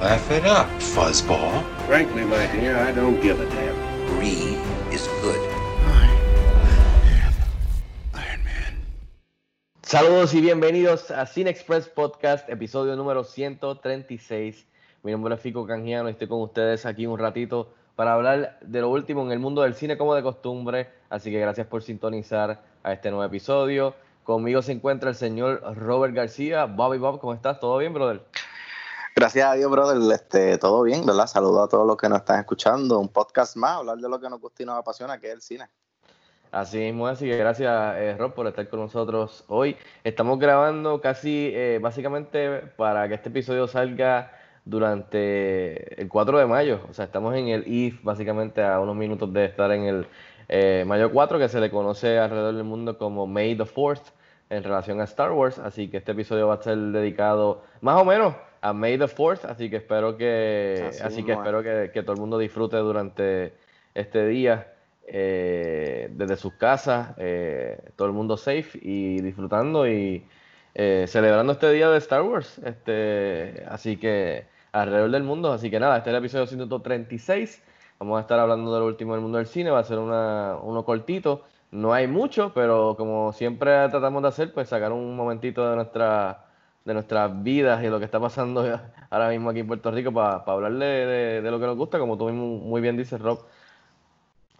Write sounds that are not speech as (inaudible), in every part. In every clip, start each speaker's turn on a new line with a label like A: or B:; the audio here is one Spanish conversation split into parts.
A: Laugh it up, fuzzball.
B: Frankly, my dear, I don't give a damn.
A: Brie is good.
C: Iron Man.
D: Saludos y bienvenidos a Cine Express Podcast, episodio número 136. Mi nombre es Fico Canjiano y estoy con ustedes aquí un ratito para hablar de lo último en el mundo del cine como de costumbre. Así que gracias por sintonizar a este nuevo episodio. Conmigo se encuentra el señor Robert García. Bobby Bob, ¿cómo estás? ¿Todo bien, brother?
E: Gracias a Dios, brother. Este, todo bien, ¿verdad? Saludo a todos los que nos están escuchando. Un podcast más, hablar de lo que nos gusta y nos apasiona, que es el cine.
D: Así mismo, así que gracias eh, Rob por estar con nosotros hoy. Estamos grabando casi eh, básicamente para que este episodio salga durante el 4 de mayo. O sea, estamos en el IF básicamente a unos minutos de estar en el eh, mayo 4 que se le conoce alrededor del mundo como May the 4th en relación a Star Wars. Así que este episodio va a ser dedicado más o menos a May the 4th. Así que espero que,
E: Así
D: así que, espero que, que todo el mundo disfrute durante este día eh, desde sus casas, eh, todo el mundo safe y disfrutando y eh, celebrando este día de Star Wars. Este, así que alrededor del mundo. Así que nada, este es el episodio 136. Vamos a estar hablando de lo último del mundo del cine. Va a ser una, uno cortito. No hay mucho, pero como siempre tratamos de hacer, pues sacar un momentito de nuestra de nuestras vidas y lo que está pasando (laughs) ahora mismo aquí en Puerto Rico para hablarle de, de lo que nos gusta, como tú mismo muy bien dices, Rob.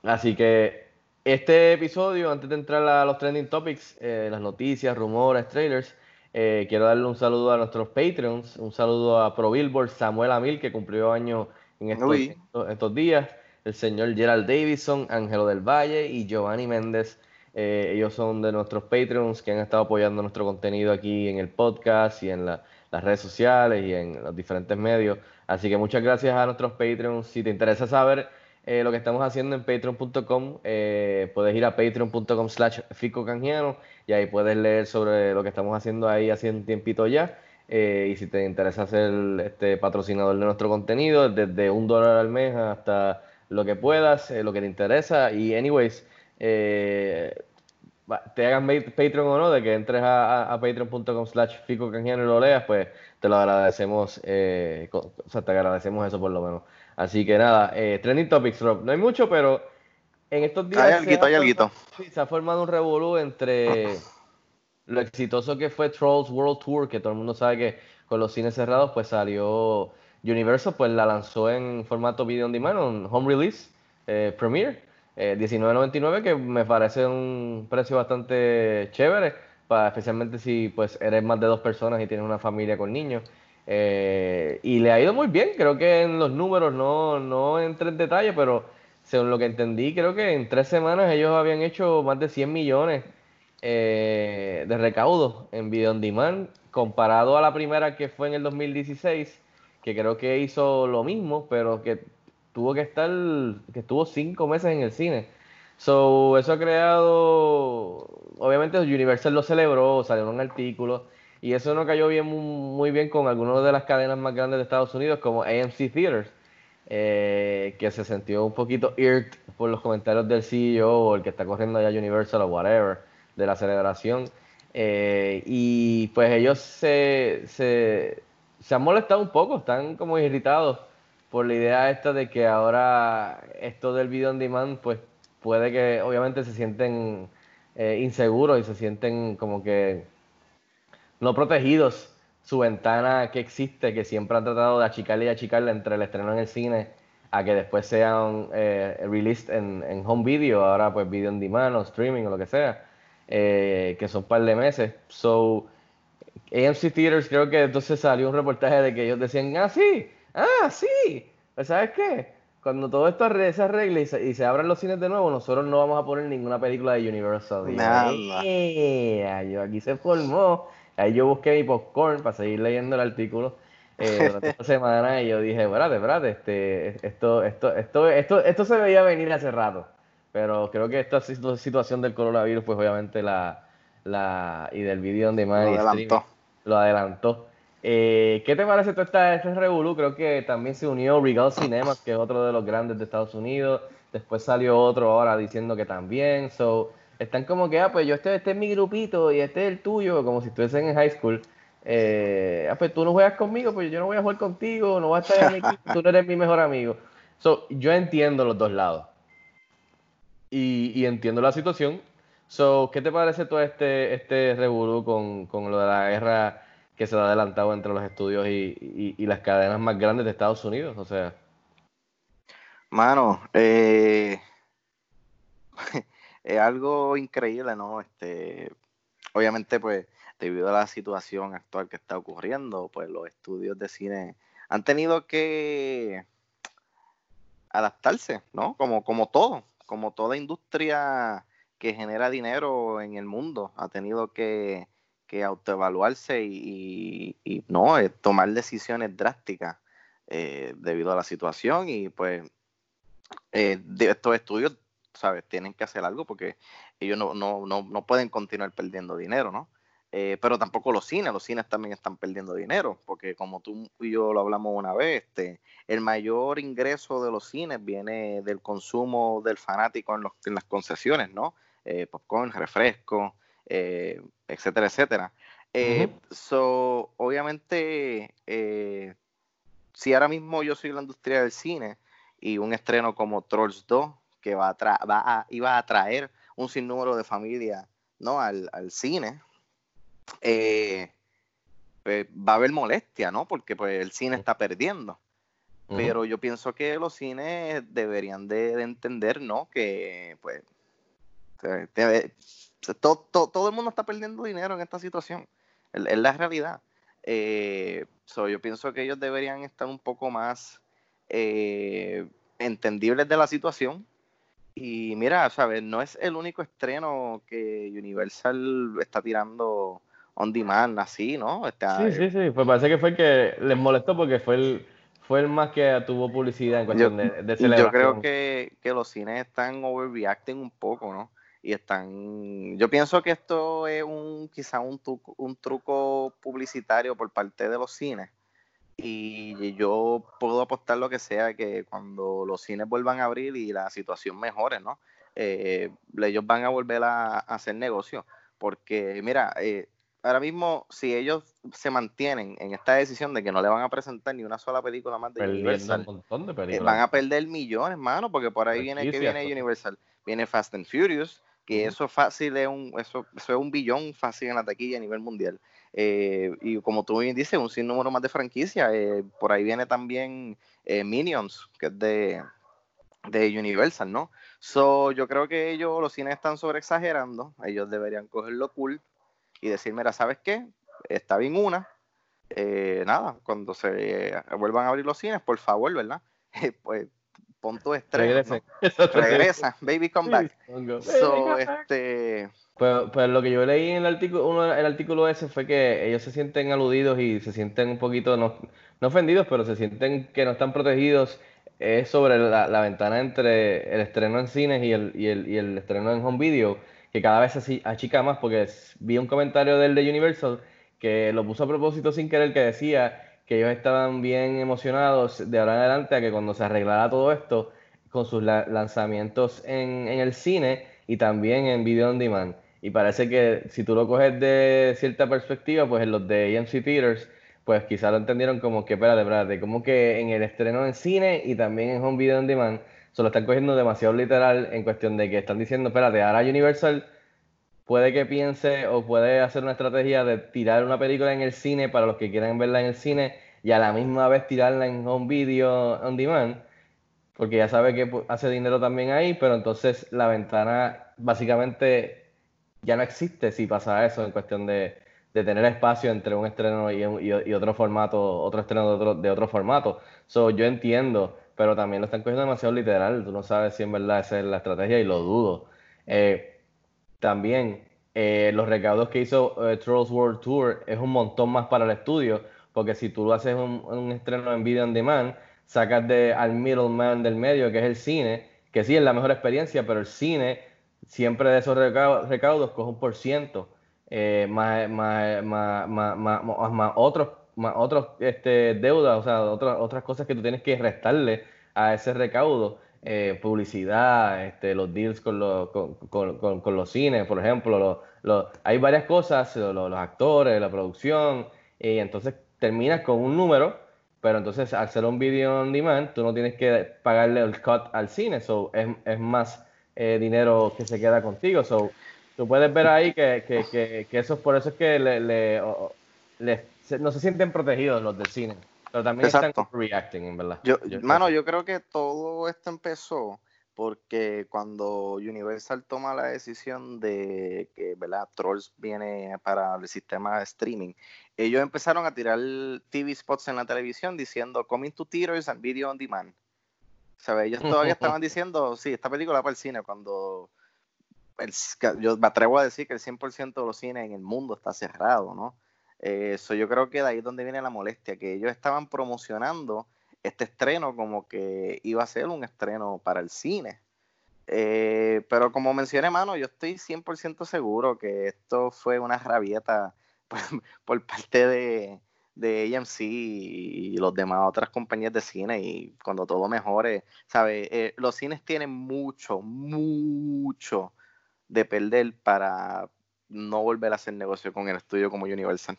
D: Así que este episodio, antes de entrar a los trending topics, eh, las noticias, rumores, trailers, eh, quiero darle un saludo a nuestros Patreons, un saludo a Pro Billboard, Samuel Amil, que cumplió año en estos, estos- estos días, el señor Gerald Davidson, Ángelo del Valle y Giovanni Méndez. Eh, ellos son de nuestros Patreons que han estado apoyando nuestro contenido aquí en el podcast y en la- las redes sociales y en los diferentes medios. Así que muchas gracias a nuestros Patreons. Si te interesa saber eh, lo que estamos haciendo en patreon.com, eh, puedes ir a patreon.com slash Fico Canjiano y ahí puedes leer sobre lo que estamos haciendo ahí hace un tiempito ya. Y si te interesa ser este patrocinador de nuestro contenido, desde un dólar al mes hasta lo que puedas, lo que te interesa. Y anyways, te hagan Patreon o no, de que entres a, a- a patreon.com slash Fico y lo leas, pues te lo agradecemos, eh, o sea, te agradecemos eso por lo menos. Así que nada, eh, trending topics, Rob. No hay mucho, pero en estos días
E: Hay alguito,
D: ha
E: hay alguito.
D: sí, se ha formado un revolú entre (laughs) lo exitoso que fue Trolls World Tour, que todo el mundo sabe que con los cines cerrados, pues salió Universal, pues la lanzó en formato video on demand, un home release, eh, premiere, eh, 19.99, que me parece un precio bastante chévere, para, especialmente si pues eres más de dos personas y tienes una familia con niños. Eh, y le ha ido muy bien, creo que en los números no, no entré en detalle, pero según lo que entendí, creo que en tres semanas ellos habían hecho más de 100 millones eh, de recaudo en video on demand, comparado a la primera que fue en el 2016, que creo que hizo lo mismo, pero que tuvo que estar, que estuvo cinco meses en el cine. So, eso ha creado, obviamente Universal lo celebró, salió un artículo, y eso no cayó bien muy bien con algunas de las cadenas más grandes de Estados Unidos, como AMC Theaters, eh, que se sintió un poquito irked por los comentarios del CEO o el que está corriendo allá Universal o whatever de la celebración. Eh, y pues ellos se, se, se han molestado un poco, están como irritados por la idea esta de que ahora esto del video on demand, pues puede que obviamente se sienten eh, inseguros y se sienten como que no protegidos su ventana que existe, que siempre han tratado de achicarle y achicarle entre el estreno en el cine a que después sean eh, released en, en home video, ahora pues video on demand o streaming o lo que sea, eh, que son un par de meses. So, AMC Theaters creo que entonces salió un reportaje de que ellos decían, ah, sí, ah, sí, pues ¿sabes qué? Cuando todo esto se arregle y se, y se abran los cines de nuevo, nosotros no vamos a poner ninguna película de Universal.
E: Nada.
D: Yo aquí se formó. Ahí yo busqué mi popcorn para seguir leyendo el artículo. eh, (laughs) durante esta semana y yo dije, espérate, espérate, este, esto, esto, esto, esto, esto se veía venir hace rato. Pero creo que esta situación del coronavirus, pues obviamente la, la y del video donde más
E: lo adelantó.
D: lo adelantó. Eh, ¿Qué te parece todo esta, este revolú? Creo que también se unió Regal Cinemas, que es otro de los grandes de Estados Unidos. Después salió otro ahora diciendo que también. So, están como que, ah, pues yo este, este es mi grupito y este es el tuyo, como si estuviesen en high school. Eh, ah, pues tú no juegas conmigo, pues yo no voy a jugar contigo, no vas a estar en mi equipo, tú no eres mi mejor amigo. So, yo entiendo los dos lados. Y, y entiendo la situación. So, ¿qué te parece todo este, este revolú con, con lo de la guerra que se ha adelantado entre los estudios y, y, las cadenas más grandes de Estados Unidos? O sea.
E: Mano, eh, (laughs) es algo increíble, ¿no? Este, obviamente, pues, debido a la situación actual que está ocurriendo, pues los estudios de cine han tenido que adaptarse, ¿no? Como, como todo, como toda industria que genera dinero en el mundo, ha tenido que, autoevaluarse y, no eh, tomar decisiones drásticas eh, debido a la situación y pues eh, de estos estudios ¿sabes? Tienen que hacer algo porque ellos no, no, no, no pueden continuar perdiendo dinero, ¿no? Pero tampoco los cines, los cines también están perdiendo dinero, porque como tú y yo lo hablamos una vez, este, el mayor ingreso de los cines viene del consumo del fanático en, los, las concesiones, ¿no? Eh, popcorn, refresco, eh, etcétera, etcétera. so, obviamente, si ahora mismo yo soy la industria del cine y un estreno como Trolls 2 que va a, va a iba a atraer un sinnúmero de familias ¿no? al, cine, eh, pues, va a haber molestia, ¿no? Porque pues el cine está perdiendo. Pero yo pienso que los cines deberían de, entender, ¿no? Que pues todo, el mundo está perdiendo dinero en esta situación. Es, la realidad. Eh, yo pienso que ellos deberían estar un poco más eh, entendibles de la situación y mira, ¿sabes? No es el único estreno que Universal está tirando on demand así, ¿no?
D: sí, sí, sí. Pues parece que fue el que les molestó porque fue el, fue el más que tuvo publicidad en cuestión de, de, celebración.
E: Yo creo que, los cines están overreacting un poco, ¿no? Y están... Yo pienso que esto es un quizá un, un truco publicitario por parte de los cines y yo puedo apostar lo que sea que cuando los cines vuelvan a abrir y la situación mejore, ¿no? Eh, ellos van a volver a, hacer negocio. Porque, mira, eh, ahora mismo, si ellos se mantienen en esta decisión de que no le van a presentar ni una sola película más de Universal, eh, van a perder millones, mano, porque por ahí viene que viene Universal. Viene Fast and Furious, que eso fácil es un, eso, eso es un billón fácil en la taquilla a nivel mundial. Eh, y como tú bien dices, un sinnúmero más de franquicia. Eh, por ahí viene también eh, Minions, que es de, de Universal, ¿no? So, yo creo que ellos, los cines están sobre exagerando. Ellos deberían cogerlo cool y decir, mira, ¿sabes qué? Está bien una. nada, cuando se vuelvan a abrir los cines, por favor, ¿verdad? (laughs) pues pon tu estrella. (laughs) Regresa. baby come back. so, este
D: pues, pues, lo que yo leí en el artículo, el artículo ese fue que ellos se sienten aludidos y se sienten un poquito, no, no ofendidos, pero se sienten que no están protegidos es sobre la, ventana entre el estreno en cines y el, y el, y el estreno en home video, que cada vez se achica más, porque vi un comentario del de Universal que lo puso a propósito sin querer, que decía que ellos estaban bien emocionados de ahora en adelante a que cuando se arreglara todo esto, con sus lanzamientos en, en el cine y también en video on demand. Y parece que si tú lo coges de cierta perspectiva, pues en los de AMC Theaters, pues quizás lo entendieron como que, espérate, espérate, como que en el estreno en cine y también en home video on demand, se lo están cogiendo demasiado literal en cuestión de que están diciendo, espérate, ahora Universal puede que piense o puede hacer una estrategia de tirar una película en el cine para los que quieran verla en el cine y a la misma vez tirarla en home video on demand, porque ya sabe que hace dinero también ahí, pero entonces la ventana básicamente ya no existe si pasa eso en cuestión de, tener espacio entre un estreno y, y, otro formato, otro estreno de otro, de otro formato. So, yo entiendo, pero también lo están cogiendo demasiado literal. Tú no sabes si en verdad esa es la estrategia y lo dudo. Eh, también eh, los recaudos que hizo eh, Trolls World Tour es un montón más para el estudio, porque si tú haces un, un estreno en video on demand, sacas de, al middleman del medio, que es el cine, que sí es la mejor experiencia, pero el cine siempre de esos recaudos, recaudos coge un por ciento, eh, más, más, más, más, otros, más otros este, deudas, o sea, otras, otras cosas que tú tienes que restarle a ese recaudo. Eh, publicidad, este, los deals con los, con, con, con, los cines, por ejemplo, hay varias cosas, los, actores, la producción, y entonces terminas con un número, pero entonces al hacer un video on demand, tú no tienes que pagarle el cut al cine, so es, es más eh, dinero que se queda contigo. So, tú puedes ver ahí que, que, que, eso por eso es que le, le, no se sienten protegidos los del cine. Pero también
E: Exacto.
D: están reacting, en verdad.
E: Yo,
D: Yo-
E: mano, yo creo que todo esto empezó porque cuando Universal toma la decisión de que ¿verdad? Trolls viene para el sistema de streaming, ellos empezaron a tirar TV spots en la televisión diciendo coming to theaters and video on demand. ¿Sabes? Ellos todavía (laughs) estaban diciendo, sí, esta película va para el cine cuando el- yo me atrevo a decir que el 100% de los cines en el mundo está cerrado, ¿no? Eh, Eso yo creo que de ahí es donde viene la molestia, que ellos estaban promocionando este estreno como que iba a ser un estreno para el cine. Eh, pero como mencioné, mano, yo estoy 100% seguro que esto fue una rabieta (laughs) por, por parte de, de AMC y los demás otras compañías de cine y cuando todo mejore, ¿sabes? Eh, los cines tienen mucho, mucho de perder para no volver a hacer negocio con el estudio como Universal.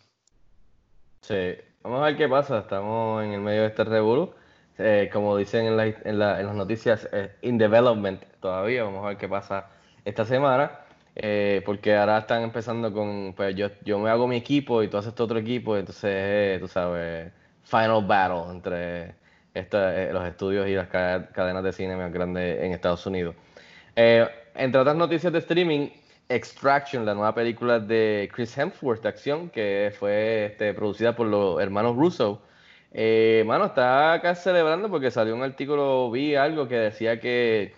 D: Sí, vamos a ver qué pasa. Estamos en el medio de este revolú. Eh, como dicen en, la- en la- en las noticias, eh, in development todavía. Vamos a ver qué pasa esta semana. Eh, porque ahora están empezando con, pues yo, yo me hago mi equipo y tú haces tu otro equipo. entonces, eh, tú sabes, final battle entre esta- eh, los estudios y las ca- cadenas de cine más grandes en Estados Unidos. Eh, entre otras noticias de streaming, Extraction, la nueva película de Chris Hemsworth de acción, que fue este, producida por los hermanos Russo. Eh, mano, está acá celebrando porque salió un artículo, vi algo que decía que,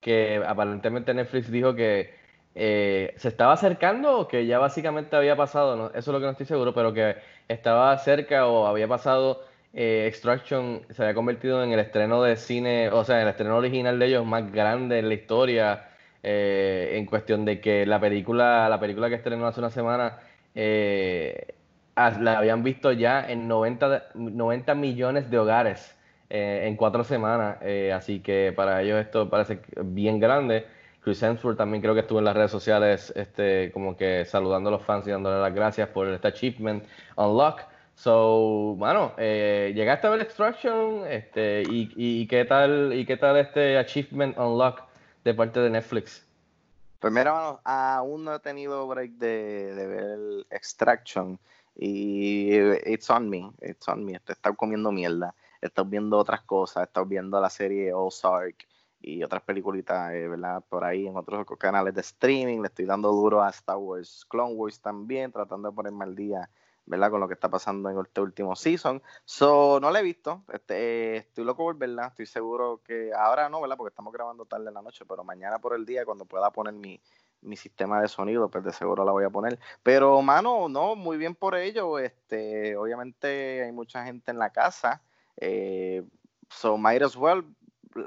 D: que aparentemente Netflix dijo que eh, se estaba acercando o que ya básicamente había pasado, eso es lo que no estoy seguro, pero que estaba cerca o había pasado eh, Extraction, se había convertido en el estreno de cine, o sea, en el estreno original de ellos más grande en la historia, eh, en cuestión de que la película, la película que estrenó hace una semana, eh, la habían visto ya en 90, de- 90 millones de hogares eh, en cuatro semanas, eh, así que para ellos esto parece bien grande. Chris Hemsworth también creo que estuvo en las redes sociales este, como que saludando a los fans y dándole las gracias por este achievement unlock. So, mano, eh, llegaste a ver Extraction, este, y, y qué tal, y qué tal este achievement unlock de parte de Netflix.
E: Pues mira, aún no he tenido break de, ver Extraction y it's on me, it's on me. He estado comiendo mierda, estado viendo otras cosas, estado viendo la serie Ozark y otras peliculitas, eh, ¿verdad? Por ahí en otros canales de streaming, le estoy dando duro a Star Wars, Clone Wars también, tratando de ponerme al día, ¿verdad? Con lo que está pasando en este último season. So, no la he visto, este, estoy loco por verla, estoy seguro que ahora no, ¿verdad? Porque estamos grabando tarde en la noche, pero mañana por el día, cuando pueda poner mi, mi sistema de sonido, pues de seguro la voy a poner. Pero, mano, no, muy bien por ello. Este, obviamente hay mucha gente en la casa. Eh, so might as well,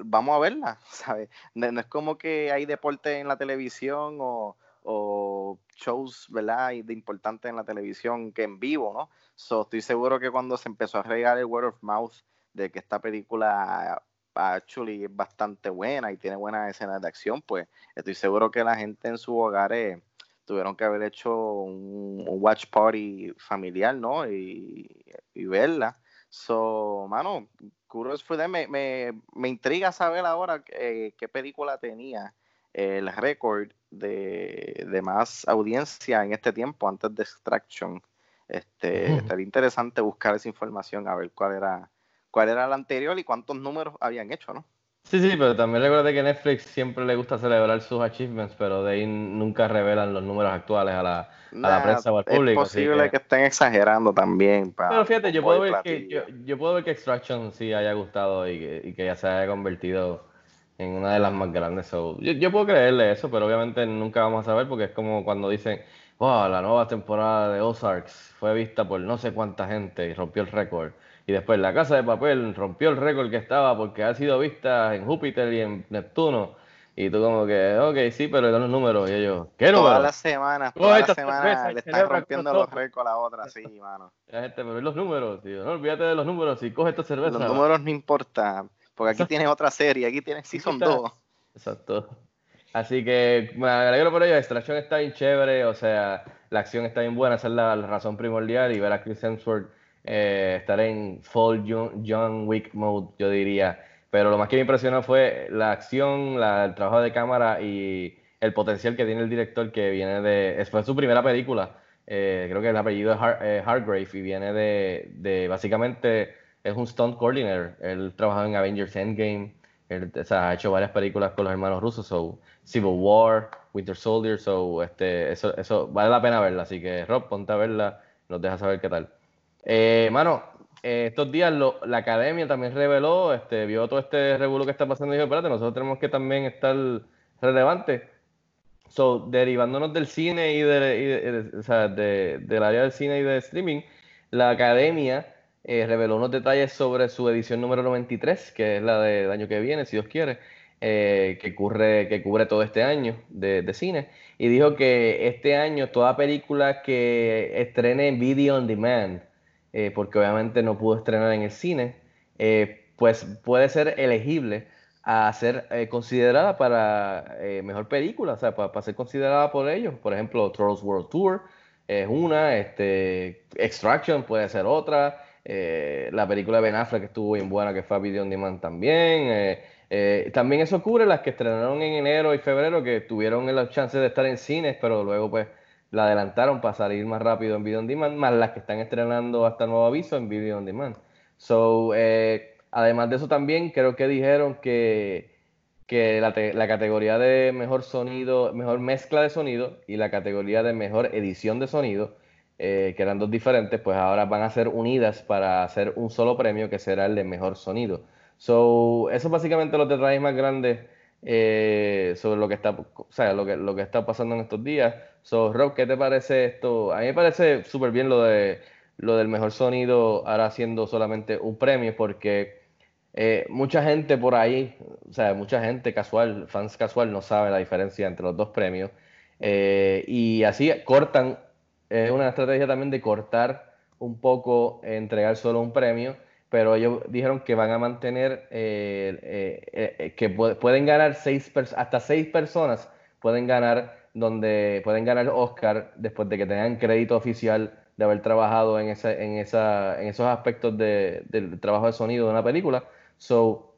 E: vamos a verla, (laughs) ¿sabes? No es como que hay deporte en la televisión o, o shows, ¿verdad? De importantes en la televisión que en vivo, ¿no? So, estoy seguro que cuando se empezó a regar el word of mouth de que esta película actually es bastante buena y tiene buenas escenas de acción, pues estoy seguro que la gente en sus hogares tuvieron que haber hecho un, watch party familiar, ¿no? Y, y verla. So, mano, kudos for them. Me, me, me intriga saber ahora eh, qué película tenía el récord de, de más audiencia en este tiempo antes de Extraction. Este,
D: Ujú.
E: estaría interesante buscar esa información a ver cuál era cuál era la anterior y cuántos números habían hecho, ¿no?
D: Sí, sí, pero también recuerda que Netflix siempre le gusta celebrar sus achievements, pero de ahí nunca revelan los números actuales a la, a la prensa o al
E: es
D: público. así
E: posible
D: que-
E: que... estén exagerando también. pa-
D: Pero fíjate, yo puedo ver que yo, yo puedo ver que Extraction sí haya gustado y que, y que ya se haya convertido en una de las más grandes. So, yo, yo puedo creerle eso, pero obviamente nunca vamos a saber porque es como cuando dicen, wow, la nueva temporada de Ozarks fue vista por no sé cuánta gente y rompió el récord. Y después La Casa de Papel rompió el récord que estaba porque ha sido vista en Júpiter y en Neptuno. Y tú como que, ok, sí, pero los números. Y ellos, ¿qué números?
E: Todas las semanas,
D: Todas
E: las semanas le están rompiendo los récords a la otra, sí, mano.
D: La gente, pero ¿y los números, tío. No olvídate de los números y coge esta cerveza.
E: Los números no importan, porque aquí tienes otra serie, aquí tienes Season
D: está.
E: 2.
D: Exacto. Así que me alegro por ello. Extraction está bien chévere, o sea, la acción está bien buena, esa es la, la razón primordial. Y ver a Chris Hemsworth eh, estar en full John, John Wick mode, yo diría. Pero lo más que me impresionó fue la acción, la- el trabajo de cámara y el potencial que tiene el director, que viene de. Fue su primera película. eh, creo que el apellido es Har- eh, Hargrave y viene de, de. Básicamente, es un stunt coordinator. Él trabajó en Avengers Endgame. Él, o sea, ha hecho varias películas con los hermanos rusos, so, Civil War, Winter Soldier, so, este, eso, eso vale la pena verla, así que Rob, ponte a verla, nos deja saber qué tal. Eh, mano, eh, estos días lo- la academia también reveló, este, vio todo este revuelo que está pasando y dijo, espérate, nosotros tenemos que también estar relevantes. So, derivándonos del cine y, de, y de- o sea, de- del área del cine y de streaming, la academia eh, reveló unos detalles sobre su edición número 93, que es la de- del año que viene, si Dios quiere, eh, que, cubre, todo este año de, cine, y dijo que este año toda película que estrene en video on demand, eh, porque obviamente no pudo estrenar en el cine, pues puede ser elegible a ser considerada para mejor película, o sea, para, para ser considerada por ellos. Por ejemplo, Trolls World Tour es una, este, Extraction puede ser otra, eh, la película de Ben Affleck que estuvo bien buena, que fue a Video On Demand también. eh, eh, también eso cubre las que estrenaron en enero y febrero, que tuvieron la chance de estar en cines, pero luego pues la adelantaron para salir más rápido en Video On Demand, más las que están estrenando hasta nuevo aviso en Video On Demand. So, eh, además de eso también creo que dijeron que, que la, la categoría de mejor sonido, mejor mezcla de sonido y la categoría de mejor edición de sonido, eh, que eran dos diferentes, pues ahora van a ser unidas para hacer un solo premio que será el de mejor sonido. So, eso es básicamente los detalles más grandes eh, sobre lo que está, o sea, lo que, lo que está pasando en estos días. So, Rob, ¿qué te parece esto? A mí me parece súper bien lo de lo del mejor sonido ahora siendo solamente un premio, porque eh, mucha gente por ahí, o sea, mucha gente casual, fans casual, no sabe la diferencia entre los dos premios. Y así cortan, es una estrategia también de cortar un poco, eh, entregar solo un premio, pero ellos dijeron que van a mantener, eh, eh, que pu- pueden ganar seis hasta seis personas pueden ganar, donde pueden ganar Oscar después de que tengan crédito oficial de haber trabajado en, esa, en, esa, en esos aspectos de- del trabajo de sonido de una película. So,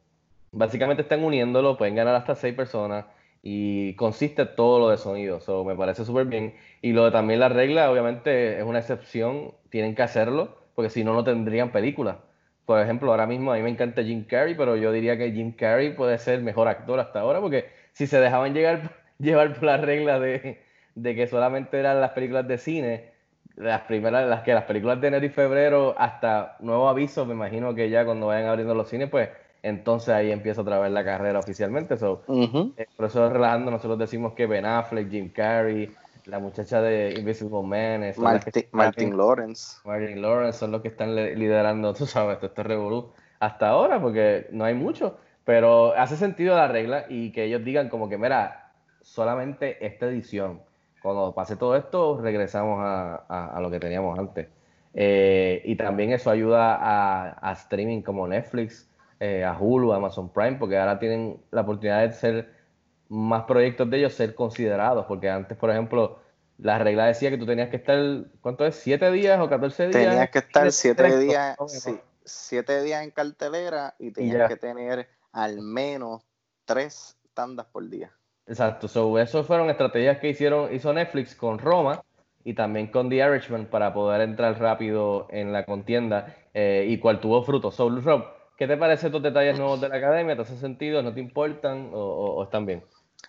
D: básicamente están uniéndolo, pueden ganar hasta seis personas y consiste todo lo de sonido. So, me parece súper bien. Y lo de también la regla, obviamente, es una excepción, tienen que hacerlo, porque si no, no tendrían película. Por ejemplo, ahora mismo a mí me encanta Jim Carrey, pero yo diría que Jim Carrey puede ser mejor actor hasta ahora, porque si se dejaban llegar, (laughs) llevar por la regla de, de que solamente eran las películas de cine, las primeras, las que las películas de enero y febrero, hasta nuevo aviso, me imagino que ya cuando vayan abriendo los cines, pues entonces ahí empieza otra vez la carrera oficialmente. So,
E: Ujú.
D: eh, por eso relajando, nosotros decimos que Ben Affleck, Jim Carrey, la muchacha de Invisible Man, son las que
E: Martin, Lawrence.
D: Martin Lawrence son los que están li- liderando, (laughs) tú sabes, todo este revolú hasta ahora, porque no hay mucho, pero hace sentido la regla y que ellos digan como que, mira, solamente esta edición, cuando pase todo esto, regresamos a, a- a lo que teníamos antes. Eh, y también eso ayuda a, a streaming como Netflix, eh, a Hulu, a Amazon Prime, porque ahora tienen la oportunidad de ser más proyectos de ellos ser considerados, porque antes, por ejemplo, la regla decía que tú tenías que estar, ¿cuánto es? ¿Siete días o 14 días?
E: Tenías que estar siete días,
D: ¿no?
E: sí, siete días en cartelera y tenías que tener al menos tres tandas por día.
D: Exacto, so, eso fueron estrategias que hicieron, hizo Netflix con Roma y también con The Irishman para poder entrar rápido en la contienda eh, y cual tuvo fruto. So, Rob, ¿qué te parece estos detalles nuevos de la academia? ¿Te hacen sentido? ¿No te importan o, o- o están bien?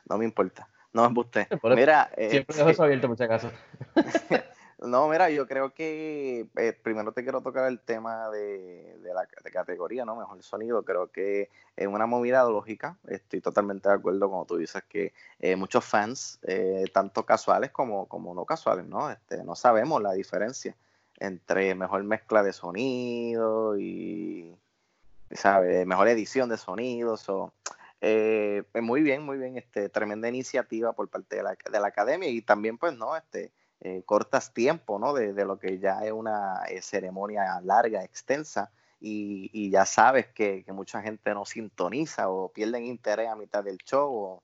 E: No me importa. No me
D: eso
E: Mira, eh,
D: Siempre (laughs) dejo eso abierto por si acaso. (laughs)
E: No, mira, yo creo que eh, primero te quiero tocar el tema de, de la de categoría, ¿no? Mejor sonido. Creo que es una movida lógica. Estoy totalmente de acuerdo cuando tú dices que eh, muchos fans, eh, tanto casuales como, como no casuales, ¿no? Este, no sabemos la diferencia entre mejor mezcla de sonido y, ¿sabes? Mejor edición de sonidos. O, eh, muy bien, muy bien. Este, tremenda iniciativa por parte de la, de la academia y también, pues, ¿no? Este, eh, cortas tiempo, ¿no? De, lo que ya es una eh, ceremonia larga, extensa, y, y ya sabes que, mucha gente no sintoniza o pierden interés a mitad del show, o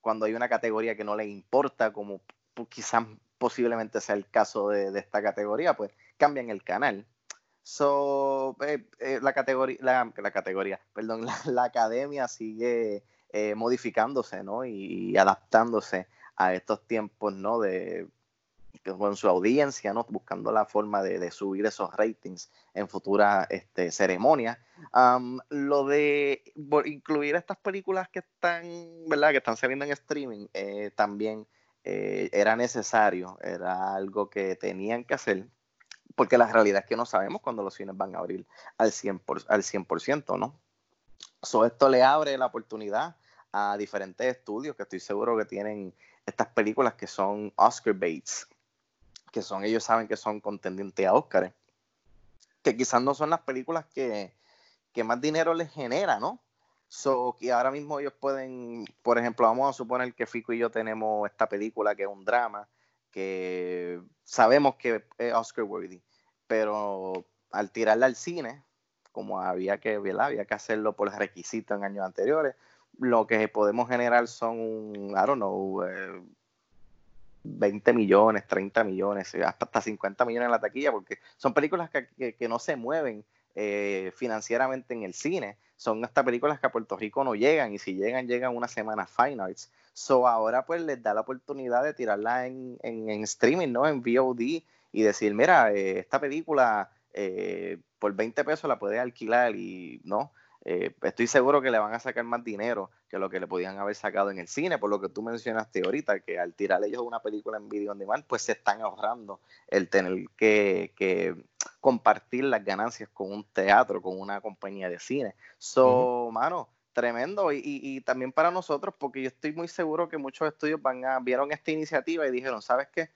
E: cuando hay una categoría que no le importa, como quizás posiblemente sea el caso de esta categoría, pues cambian el canal. So, eh, eh, la, categoría, la, la, categoría, perdón, (laughs) la, la academia sigue eh, modificándose, ¿no? Y, adaptándose a estos tiempos, ¿no? De, con su audiencia, ¿no? buscando la forma de, de subir esos ratings en futuras este, ceremonias. Um, lo de incluir estas películas que están, ¿verdad? Que están saliendo en streaming, eh, también eh, era necesario, era algo que tenían que hacer, porque la realidad es que no sabemos cuándo los cines van a abrir al 100%, por, al 100% ¿no? So, esto le abre la oportunidad a diferentes estudios que estoy seguro que tienen estas películas que son Oscar baits, que son, ellos saben que son contendientes a Oscar, que quizás no son las películas que, que más dinero les genera, ¿no? So, que ahora mismo ellos pueden, por ejemplo, vamos a suponer que Fico y yo tenemos esta película que es un drama, que sabemos que es Oscar worthy, pero al tirarla al cine, como había que, ¿verdad? había que hacerlo por requisito en años anteriores, lo que podemos generar son, un, I don't know, eh, 20 millones, 30 millones, hasta 50 millones en la taquilla, porque son películas que, que, que no se mueven eh, financieramente en el cine. Son estas películas que a Puerto Rico no llegan y si llegan, llegan una semana Fine. So ahora pues les da la oportunidad de tirarla en, en, en streaming, ¿no? En VOD y decir, mira, eh, esta película eh, por 20 pesos la puedes alquilar y no. Eh, estoy seguro que le van a sacar más dinero que lo que le podían haber sacado en el cine, por lo que tú mencionaste ahorita, que al tirar ellos una película en video on demand, pues se están ahorrando el tener que, que compartir las ganancias con un teatro, con una compañía de cine. So, uh -huh. mano, tremendo. Y, y, y, también para nosotros, porque yo estoy muy seguro que muchos estudios van a, vieron esta iniciativa y dijeron, ¿sabes qué?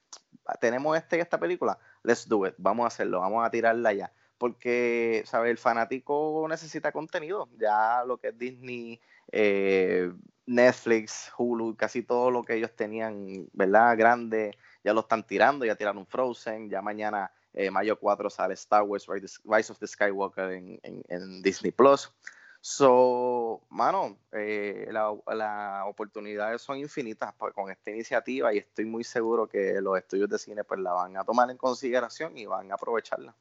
E: Tenemos este, esta película, let's do it, vamos a hacerlo, vamos a tirarla ya porque, ¿sabes? El fanático necesita contenido. Ya lo que es Disney, eh, Netflix, Hulu, casi todo lo que ellos tenían, ¿verdad? Grande, ya lo están tirando, ya tiraron Frozen, ya mañana, eh, mayo 4, sale Star Wars, Rise of the Skywalker en, Disney Plus. So, mano, eh, las la oportunidades son infinitas con esta iniciativa y estoy muy seguro que los estudios de cine pues la van a tomar en consideración y van a aprovecharla.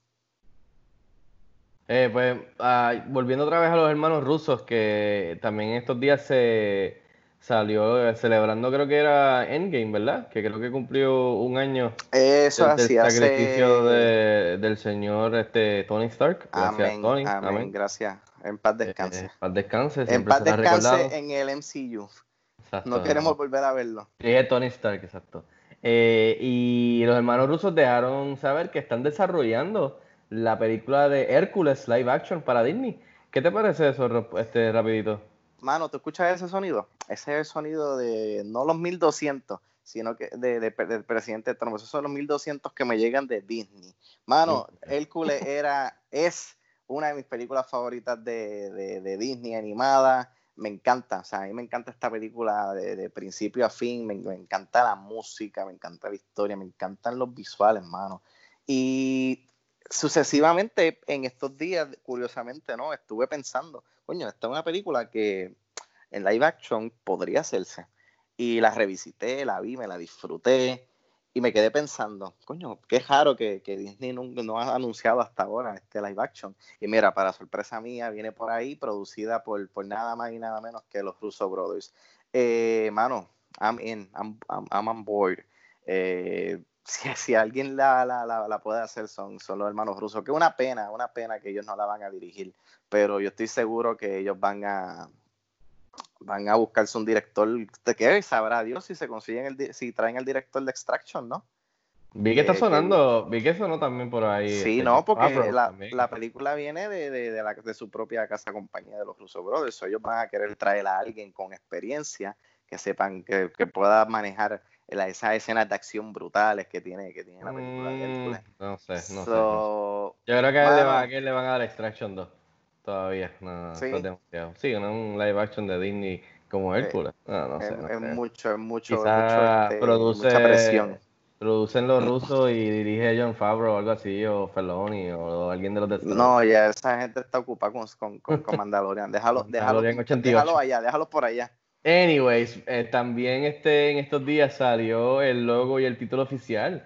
D: Eh, pues uh, volviendo otra vez a los hermanos rusos, que también estos días se salió eh, celebrando, creo que era Endgame, ¿verdad? Que creo que cumplió un año
E: Eso
D: del,
E: así,
D: del sacrificio hace... de, del señor este, Tony Stark.
E: Gracias, amén, Tony. Amén, amén. gracias. En paz descanse.
D: Eh, en paz descanse.
E: En paz descanse en el MCU. Exacto. No queremos volver a verlo.
D: Sí, es Tony Stark, exacto. Eh, y los hermanos rusos dejaron saber que están desarrollando la película de Hércules live action para Disney. ¿Qué te parece eso, este, rapidito?
E: Mano, ¿tú escuchas ese sonido? Ese es el sonido de, no los 1200, sino que de, de, del presidente Trump. Esos son los 1200 que me llegan de Disney. Mano, Hércules (laughs) era, es una de mis películas favoritas de, de, de, Disney animada. Me encanta, o sea, a mí me encanta esta película de, de principio a fin. Me, me, encanta la música, me encanta la historia, me encantan los visuales, mano. Y sucesivamente en estos días, curiosamente, ¿no? Estuve pensando, coño, esta es una película que en live action podría hacerse. Y la revisité, la vi, me la disfruté y me quedé pensando, coño, qué raro que, Disney no, no, ha anunciado hasta ahora este live action. Y mira, para sorpresa mía, viene por ahí, producida por, por nada más y nada menos que los Russo Brothers. Eh, mano, I'm in, I'm, I'm, I'm on board. Eh, si, (laughs) si, alguien la, la, la, la, puede hacer son, son los hermanos rusos, que una pena, una pena que ellos no la van a dirigir, pero yo estoy seguro que ellos van a van a buscarse un director que sabrá Dios si se consiguen el, si traen el director de Extraction, ¿no?
D: Vi que está
E: Eh,
D: sonando, vi que sonó también por ahí.
E: Sí,
D: este,
E: no, porque la, la película viene de, de, de la, de su propia casa compañía de los Russo Brothers. ellos van a querer traer a alguien con experiencia que sepan que, que pueda manejar la- esas escenas de acción brutales que tiene, que tiene la película de
D: Mm,
E: Hércules.
D: no sé, no sé, no sé. Yo creo que a él, le
E: mano,
D: van, a- que le van a dar Extraction 2. Todavía. No,
E: Sí.
D: es demasiado. Sí, no un live action de Disney como Hércules. No, no
E: es,
D: sé. no
E: es
D: sé.
E: mucho, es mucho,
D: Quizá
E: mucho, este,
D: produce,
E: mucha presión.
D: producen los (laughs) rusos y dirige John Favreau o algo así, o Feloni, o alguien de los de.
E: No, ya esa gente está ocupada con, con, con, con Mandalorian. Déjalo, déjalo,
D: Mandalorian 88.
E: déjalo allá, déjalo por allá.
D: Anyways, eh, también este, en estos días salió el logo y el título oficial.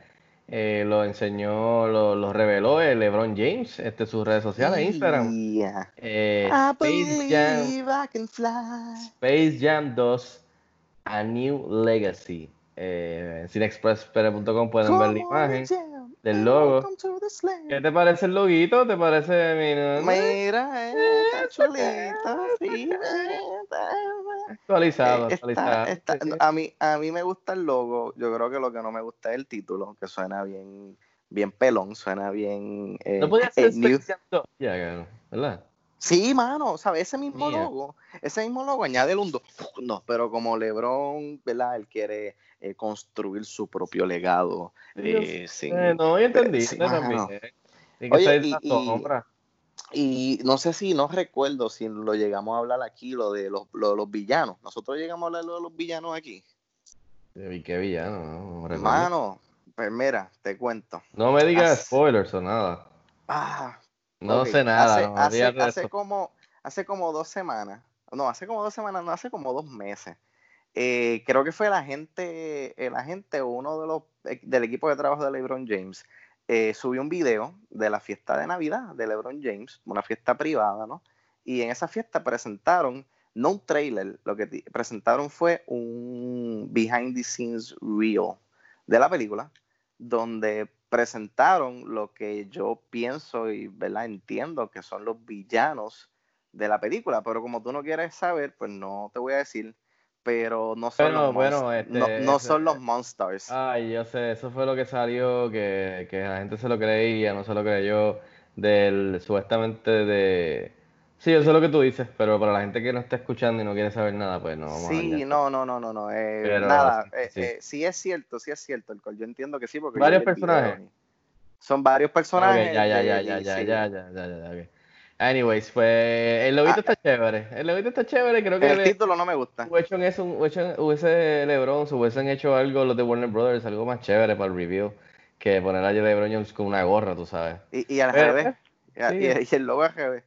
D: Eh, lo enseñó, lo, lo reveló el LeBron James, este, sus redes sociales, Instagram. Eh, Space Jam. Space Jam 2, A New Legacy. Eh, en cinexpresspere.com pueden ver la imagen. Del logo. ¿Qué te parece el loguito? ¿Te parece? Mira,
E: Mira, eh, (laughs) está chulito, sí, eh,
D: actualizado,
E: eh,
D: actualizado.
E: está- está- a, mí, a mí me gusta el logo, yo creo que lo que no me gusta es el título, que suena bien, bien pelón, suena bien... eh,
D: No podía
E: eh,
D: ser
E: new-
D: Space Jam 2. Ya, claro, ¿verdad?
E: Sí, mano, ¿sabes? Ese mismo logo, ese mismo logo, añade un dos. No, pero como LeBron, ¿verdad? Él quiere eh, construir su propio legado. eh, sin-
D: no, yo entendí. que
E: Oye, y- y-. Y no sé si, no recuerdo si lo llegamos a hablar aquí, lo de los, lo de los villanos. Nosotros llegamos a hablar lo de los villanos aquí.
D: Y qué villano, no.
E: Mano, pues mira, te cuento.
D: No me digas
E: Hace-
D: spoilers o nada.
E: Ah,
D: No sé nada.
E: Hace,
D: no
E: como, hace como dos semanas, no, hace como dos semanas, no, hace como dos meses. Eh, creo que fue el agente, el agente o uno de los eh, del equipo de trabajo de LeBron James, eh, subió un video de la fiesta de Navidad de LeBron James, una fiesta privada, ¿no? Y en esa fiesta presentaron, no un trailer, lo que presentaron fue un behind the scenes reel de la película, donde presentaron lo que yo pienso y ¿verdad? entiendo que son los villanos de la película, pero como tú no quieres saber, pues no te voy a decir, pero no son,
D: Bueno,
E: los,
D: bueno, este,
E: no, no
D: ese-
E: son los Monsters.
D: Ay, yo sé, eso fue lo que salió, que, que la gente se lo creía, no se lo creyó, del supuestamente de... Sí, eso es lo que tú dices, pero para la gente que no está escuchando y no quiere saber nada, pues no vamos
E: sí, no, no, no, no, no, eh,
D: Pero
E: nada,
D: sí,
E: eh,
D: sí.
E: eh, sí es cierto, sí es cierto, alcohol, yo entiendo que sí, porque yo
D: Varios
E: el
D: personajes.
E: Son varios
D: Ok,
E: personajes.
D: ya, ya, ya, ya, ya, ya, ya, ya. Anyways, pues el loguito
E: Ah.
D: está chévere, el loguito está chévere, creo que
E: El
D: le-
E: título no me gusta.
D: hubiesen hecho eso, hubiesen- hubiese LeBron, se hubiesen hecho algo los de Warner Brothers, algo más chévere para el review, que poner a LeBron James con una gorra, tú sabes.
E: Y, y al
D: Pero,
E: revés. Y,
D: sí.
E: y- y el logo al revés.